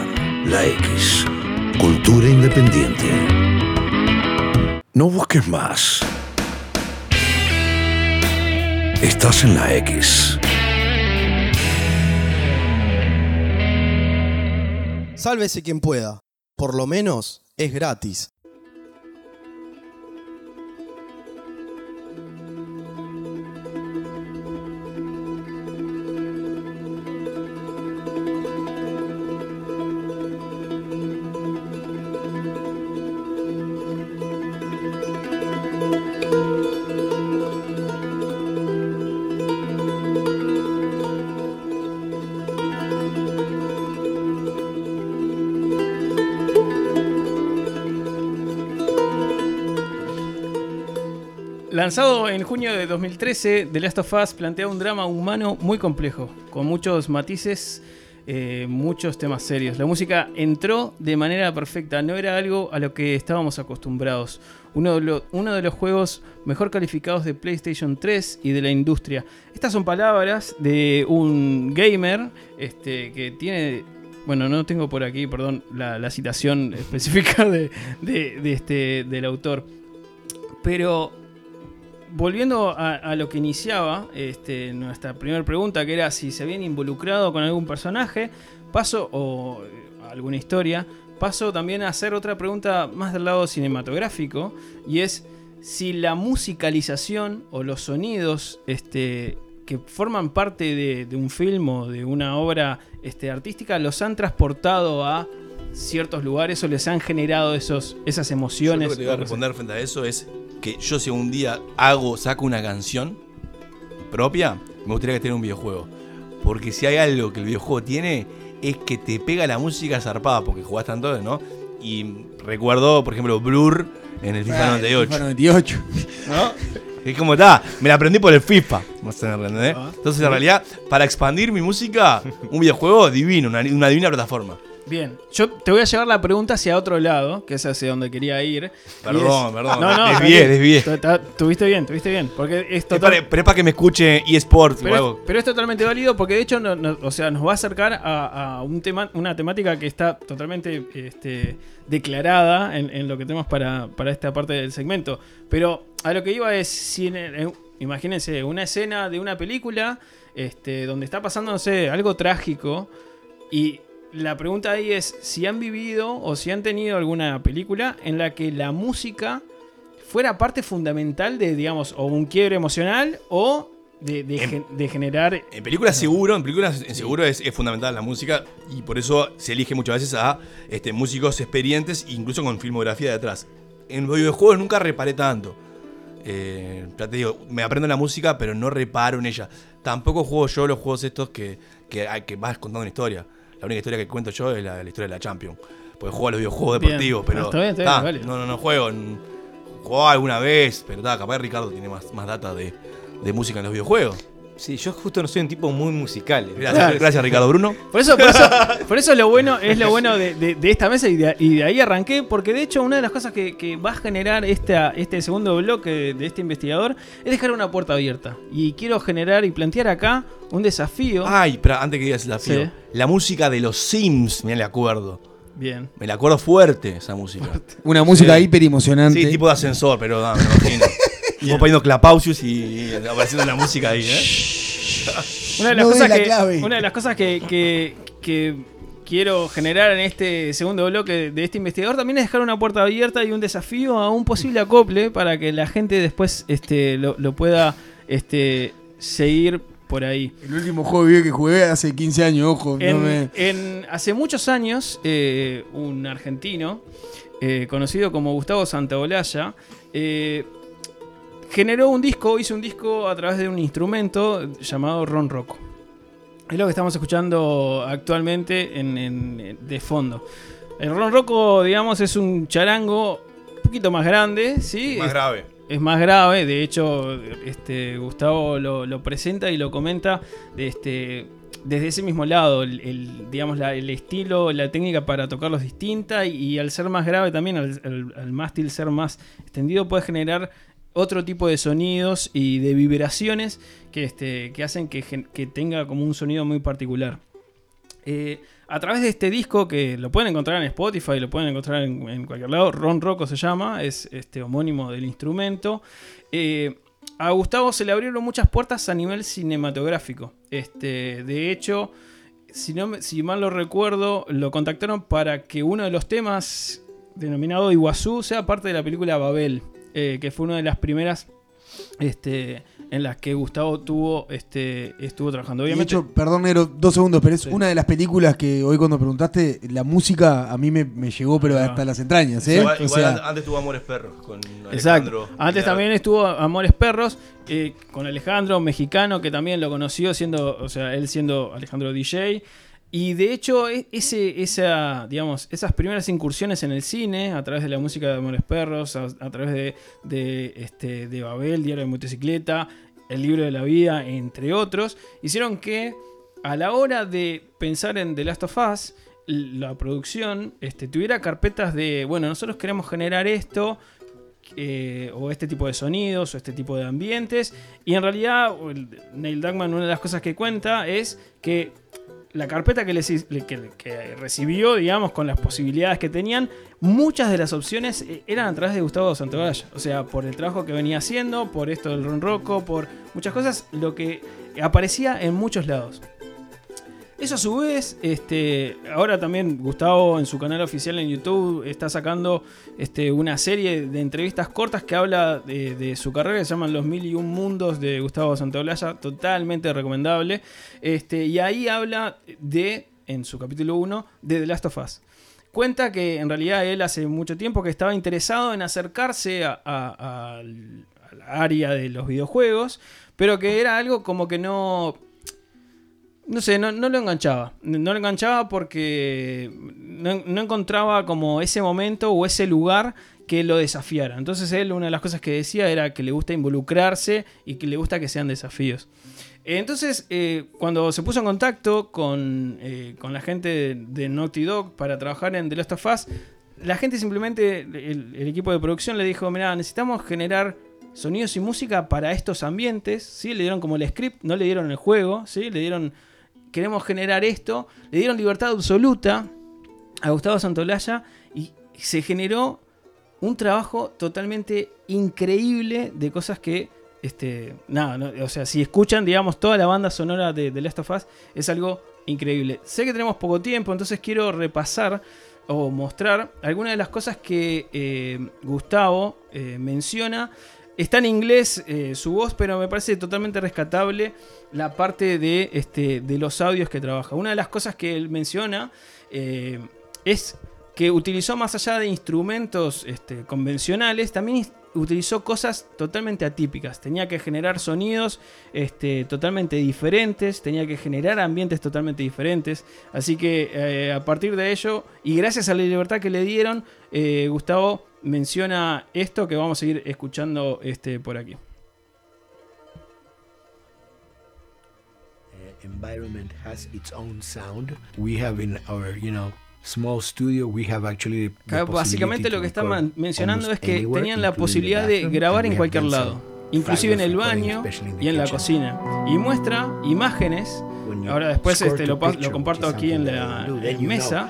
La X. Cultura independiente. No busques más. Estás en la X. Sálvese quien pueda. Por lo menos es gratis. Lanzado en junio de 2013, The Last of Us plantea un drama humano muy complejo, con muchos matices, eh, muchos temas serios. La música entró de manera perfecta, no era algo a lo que estábamos acostumbrados. Uno de, los juegos mejor calificados de PlayStation 3 y de la industria. Estas son palabras de un gamer este, que tiene bueno, no tengo por aquí, perdón, la, citación específica de este, del autor. Pero volviendo a, a lo que iniciaba este, nuestra primera pregunta, que era si se habían involucrado con algún personaje, paso o eh, alguna historia, paso también a hacer otra pregunta más del lado cinematográfico, y es si la musicalización o los sonidos este, que forman parte de, de un film o de una obra este, artística los han transportado a ciertos lugares o les han generado esos, esas Yo emociones. lo que te voy a responder frente a eso es que yo si un día hago, saco una canción propia, me gustaría que tenga un videojuego. Porque si hay algo que el videojuego tiene, es que te pega la música zarpada, porque jugás tanto, ¿no? Y recuerdo, por ejemplo, Blur en el FIFA Ah, 98. FIFA 98. ¿No? Es como está, me la aprendí por el FIFA. Ah. Entonces, en realidad, para expandir mi música, un videojuego divino, una, una divina plataforma. Bien, yo te voy a llevar la pregunta hacia otro lado, que es hacia donde quería ir. Perdón, es- perdón, No, no, desvié, desvié. Tuviste bien, tuviste bien. Porque es Es total. para, pero es para que me escuche eSports o Pero, pero es totalmente válido porque de hecho no- no- o sea, nos va a acercar a, a un tema, una temática que está totalmente este, declarada en, en lo que tenemos para, para esta parte del segmento. Pero a lo que iba es, si en- en- imagínense, una escena de una película este, donde está pasando, no sé, algo trágico y la pregunta ahí es si han vivido o si han tenido alguna película en la que la música fuera parte fundamental de, digamos, o un quiebre emocional o de, de gen- de generar... En películas seguro, en películas en seguro es, es fundamental la música y por eso se elige muchas veces a este, músicos experientes, incluso con filmografía detrás. En los videojuegos nunca reparé tanto. Eh, ya te digo, me aprendo la música, pero no reparo en ella. Tampoco juego yo los juegos estos que, que, hay- que vas contando una historia. La única historia que cuento yo es la, la historia de la Champions. Porque juego a los videojuegos Bien. deportivos, pero. Está bien, está bien, ta, vale. No, no, no juego. en- Jugaba alguna vez, pero ta, capaz Ricardo tiene más, más data de, de música en los videojuegos. Sí, yo justo no soy un tipo muy musical. Gracias, gracias, Ricardo Bruno. Por eso, por eso, por eso lo bueno, es lo bueno de, de- de esta mesa y de, y de ahí arranqué, porque de hecho una de las cosas que, que va a generar esta, este segundo bloque de este investigador es dejar una puerta abierta. Y quiero generar y plantear acá un desafío. Ay, pero antes que digas el desafío. Sí. La música de los Sims, me la acuerdo. Bien. Me la acuerdo fuerte esa música. Una música Sí. hiper emocionante. Sí, tipo de ascensor, pero no, me imagino. Como poniendo clapausius y, apareciendo la música ahí, ¿eh? Una de las No cosas, la que, clave. una de las cosas que, que- que quiero generar en este segundo bloque de este investigador también es dejar una puerta abierta y un desafío a un posible acople para que la gente después este, lo, lo pueda este, seguir por ahí. El último juego de video que jugué hace 15 años, ojo. no En, me- en- hace muchos años, eh, un argentino eh, conocido como Gustavo Santaolalla eh, generó un disco, hizo un disco a través de un instrumento llamado Ron Rocco. Es lo que estamos escuchando actualmente en, en- de fondo. El Ron Rocco, digamos, es un charango un poquito más grande, ¿sí? Más Es- grave. es más grave. De hecho, este, Gustavo lo, lo presenta y lo comenta de este, desde ese mismo lado. El, el, digamos, la- el estilo, la técnica para tocarlo es distinta. Y, y al ser más grave también, al, al- al mástil ser más extendido, puede generar otro tipo de sonidos y de vibraciones que, este, hacen que, tenga como un sonido muy particular. Eh, a través de este disco que lo pueden encontrar en Spotify, lo pueden encontrar en, cualquier lado, Ron Rocco se llama, es este homónimo del instrumento. eh, a Gustavo se le abrieron muchas puertas a nivel cinematográfico. Este, de hecho, si, no, si mal lo recuerdo, lo contactaron para que uno de los temas, denominado Iguazú, sea parte de la película Babel, eh, que fue una de las primeras este, en las que Gustavo tuvo, este, estuvo trabajando. De Obviamente, hecho, perdón, Negro, dos segundos, pero es una de las películas que hoy cuando preguntaste, la música a mí me, me llegó, pero Ah. hasta las entrañas, ¿eh? Igual, O igual sea, an- antes tuvo Amores Perros con Exacto. Alejandro. Antes Pilar. también estuvo Amores Perros eh, con Alejandro, mexicano, que también lo conoció siendo, o sea, él siendo Alejandro DJ. Y de hecho, e- ese, esa, digamos, esas primeras incursiones en el cine, a través de la música de Amores Perros, a, través de, de, este, de Babel, Diario de Motocicleta, El Libro de la Vida, entre otros, hicieron que a la hora de pensar en The Last of Us, la producción este, tuviera carpetas de, bueno, nosotros queremos generar esto, eh, o este tipo de sonidos, o este tipo de ambientes, y en realidad Neil Druckmann, una de las cosas que cuenta es que la carpeta que, recibió, digamos, con las posibilidades que tenían, muchas de las opciones eh, eran a través de Gustavo Santaolalla. O sea, por el trabajo que venía haciendo, por esto del ronroco, por muchas cosas, lo que aparecía en muchos lados. Eso a su vez, este, ahora también Gustavo en su canal oficial en YouTube está sacando este, una serie de entrevistas cortas que habla de, su carrera, que se llaman Los Mil y Un Mundos de Gustavo Santaolalla, totalmente recomendable. Este, y ahí habla de, en su capítulo 1, de The Last of Us. Cuenta que en realidad él hace mucho tiempo que estaba interesado en acercarse a- a- al área de los videojuegos, pero que era algo como que no no sé, no, no lo enganchaba. No lo enganchaba porque no, no encontraba como ese momento o ese lugar que lo desafiara. Entonces él, una de las cosas que decía era que le gusta involucrarse y que le gusta que sean desafíos. Entonces, eh, cuando se puso en contacto con, eh, con la gente de, de Naughty Dog para trabajar en The Last of Us, la gente simplemente, el, el equipo de producción le dijo, mira, necesitamos generar sonidos y música para estos ambientes, ¿sí? Le dieron como el script, no le dieron el juego, ¿sí? Le dieron, queremos generar esto, le dieron libertad absoluta a Gustavo Santolaya y se generó un trabajo totalmente increíble de cosas que, este, nada, no- o sea, si escuchan, digamos, toda la banda sonora de The Last of Us, es algo increíble. Sé que tenemos poco tiempo, entonces quiero repasar o mostrar algunas de las cosas que eh, Gustavo eh, menciona. Está en inglés eh, su voz, pero me parece totalmente rescatable la parte de, este, de los audios que trabaja. Una de las cosas que él menciona eh, es que utilizó más allá de instrumentos este, convencionales, también utilizó cosas totalmente atípicas. Tenía que generar sonidos este, totalmente diferentes, tenía que generar ambientes totalmente diferentes. Así que eh, a partir de ello, y gracias a la libertad que le dieron, Gustavo menciona esto que vamos a ir escuchando este, por aquí. uh, environment has its own sound. We have in our, you know, small studio, we have actually the Acá Básicamente lo que está mencionando es que anywhere, tenían la posibilidad de grabar en cualquier lado, inclusive en el baño y en la cocina. Y muestra imágenes. Ahora después este, lo, comparto aquí en la en mesa.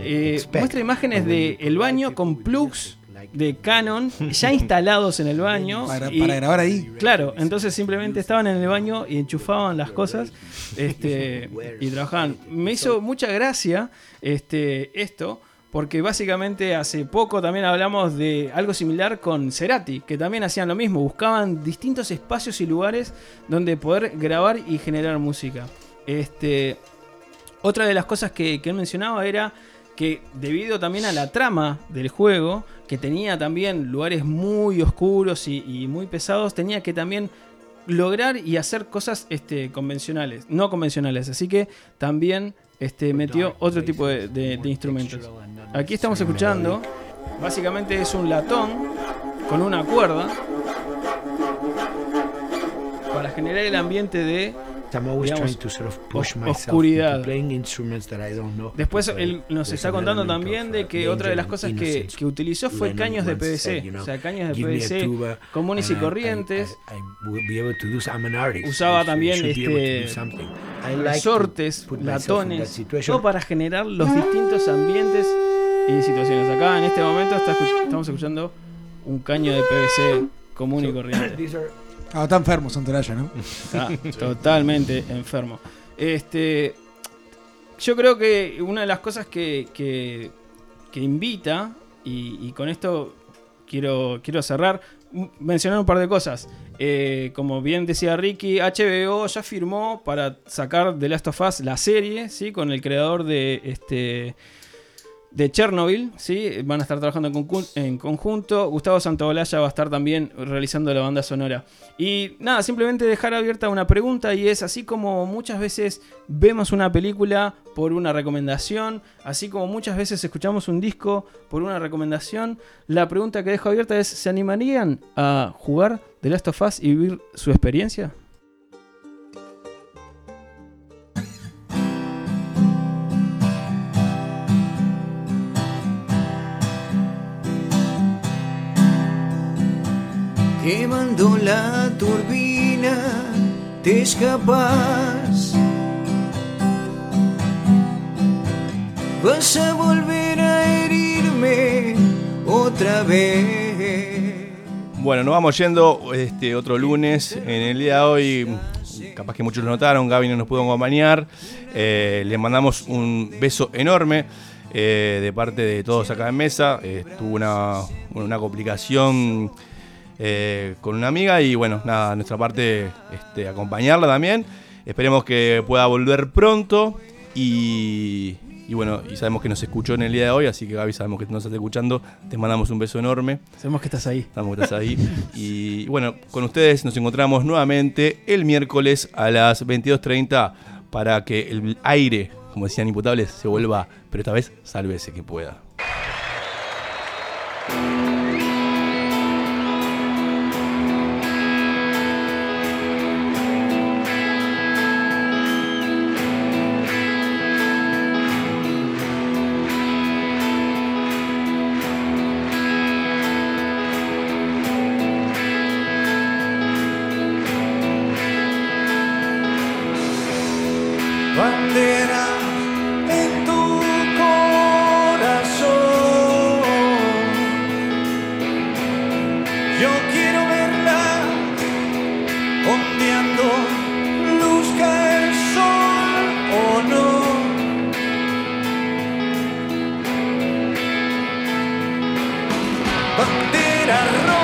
Eh, muestra imágenes de el baño con plugs de Canon ya instalados en el baño. Para- y- para grabar ahí. Claro, entonces simplemente estaban en el baño y enchufaban las cosas este, y trabajaban. Me hizo mucha gracia este, esto. Porque básicamente hace poco también hablamos de algo similar con Cerati, que también hacían lo mismo, buscaban distintos espacios y lugares donde poder grabar y generar música. Este, otra de las cosas que, que él mencionaba era que debido también a la trama del juego, que tenía también lugares muy oscuros y, y muy pesados, tenía que también lograr y hacer cosas este, convencionales, no convencionales. Así que también este, metió otro tipo de, de- de instrumentos. Aquí estamos escuchando, básicamente es un latón con una cuerda para generar el ambiente de digamos, trying to sort of push os- myself oscuridad. into playing instruments that I don't know. Después él nos está an contando también of, de uh, que otra de las cosas que, que utilizó fue caños de PVC, o sea, caños de "Give me a PVC comunes y corrientes. Usaba también este resortes, latones, todo para generar los distintos ambientes y situaciones. Acá en este momento está estamos escuchando un caño de PVC común y corriente. Ah, está enfermo Santoraya, ¿no? Está totalmente enfermo. Este, yo creo que una de las cosas que, que- invita, y, con esto quiero, quiero cerrar, mencionar un par de cosas. Eh, como bien decía Ricky, HBO ya firmó para sacar The Last of Us la serie, ¿sí? con el creador de este de Chernobyl, ¿sí? Van a estar trabajando en, conjun- en conjunto. Gustavo Santaolalla va a estar también realizando la banda sonora. Y nada, simplemente dejar abierta una pregunta y es así como muchas veces vemos una película por una recomendación, así como muchas veces escuchamos un disco por una recomendación, la pregunta que dejo abierta es, ¿se animarían a jugar The Last of Us y vivir su experiencia? Quemando la turbina, te escapas. Vas a volver a herirme otra vez. Bueno, nos vamos yendo este otro lunes. En el día de hoy, capaz que muchos lo notaron, Gaby no nos pudo acompañar. Eh, le mandamos un beso enorme eh, de parte de todos acá en mesa. Tuvo una, una complicación eh, con una amiga y bueno, nada, nuestra parte este, acompañarla también. Esperemos que pueda volver pronto y, y bueno, y sabemos que nos escuchó en el día de hoy, así que Gaby sabemos que nos está escuchando. Te mandamos un beso enorme. Sabemos que estás ahí. Sabemos que estás ahí. y bueno, con ustedes nos encontramos nuevamente el miércoles a las 22.30 para que el aire, como decían imputables, se vuelva, pero esta vez sálvese que pueda. Banderas rojas,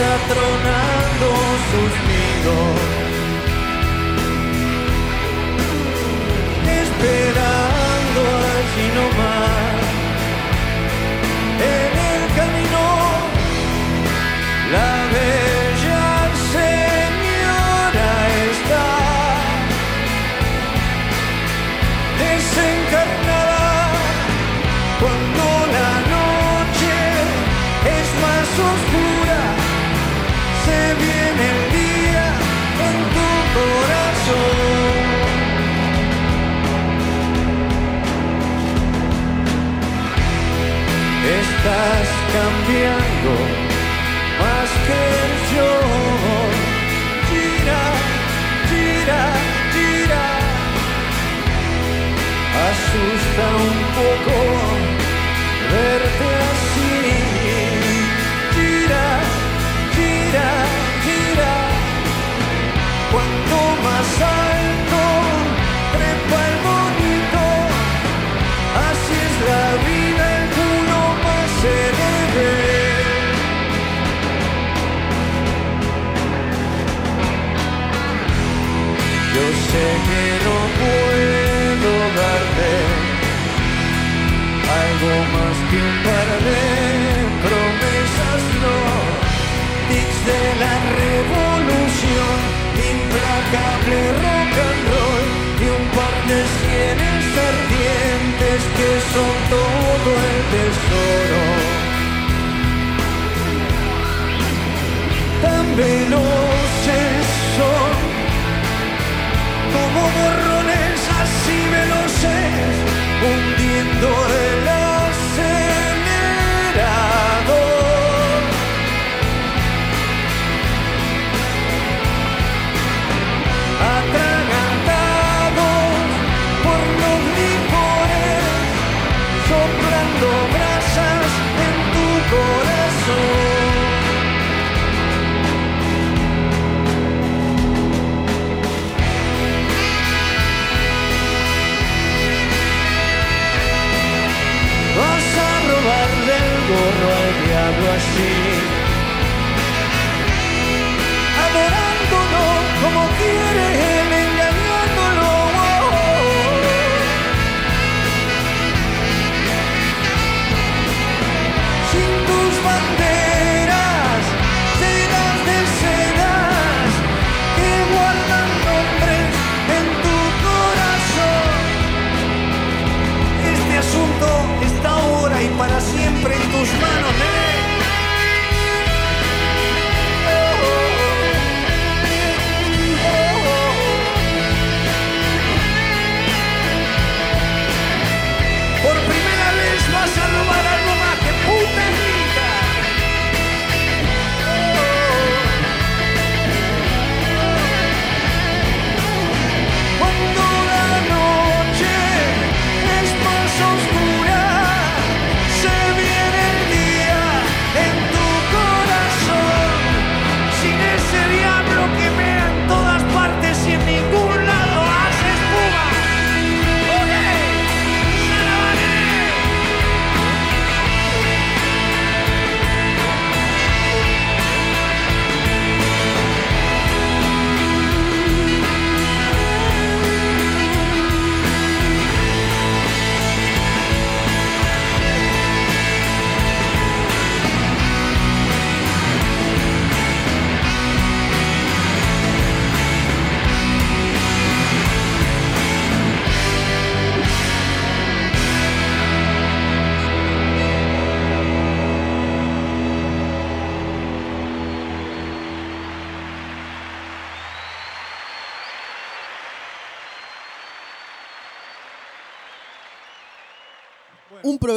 atronando sus nidos. Estás cambiando más que yo gira gira gira. Asusta un poco verte puedo darte algo más que un par de promesas, no tics de la revolución, implacable rock and roll y un par de sienes ardientes que son todo el tesoro. Tan veloz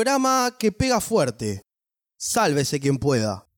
programa que pega fuerte. Sálvese quien pueda.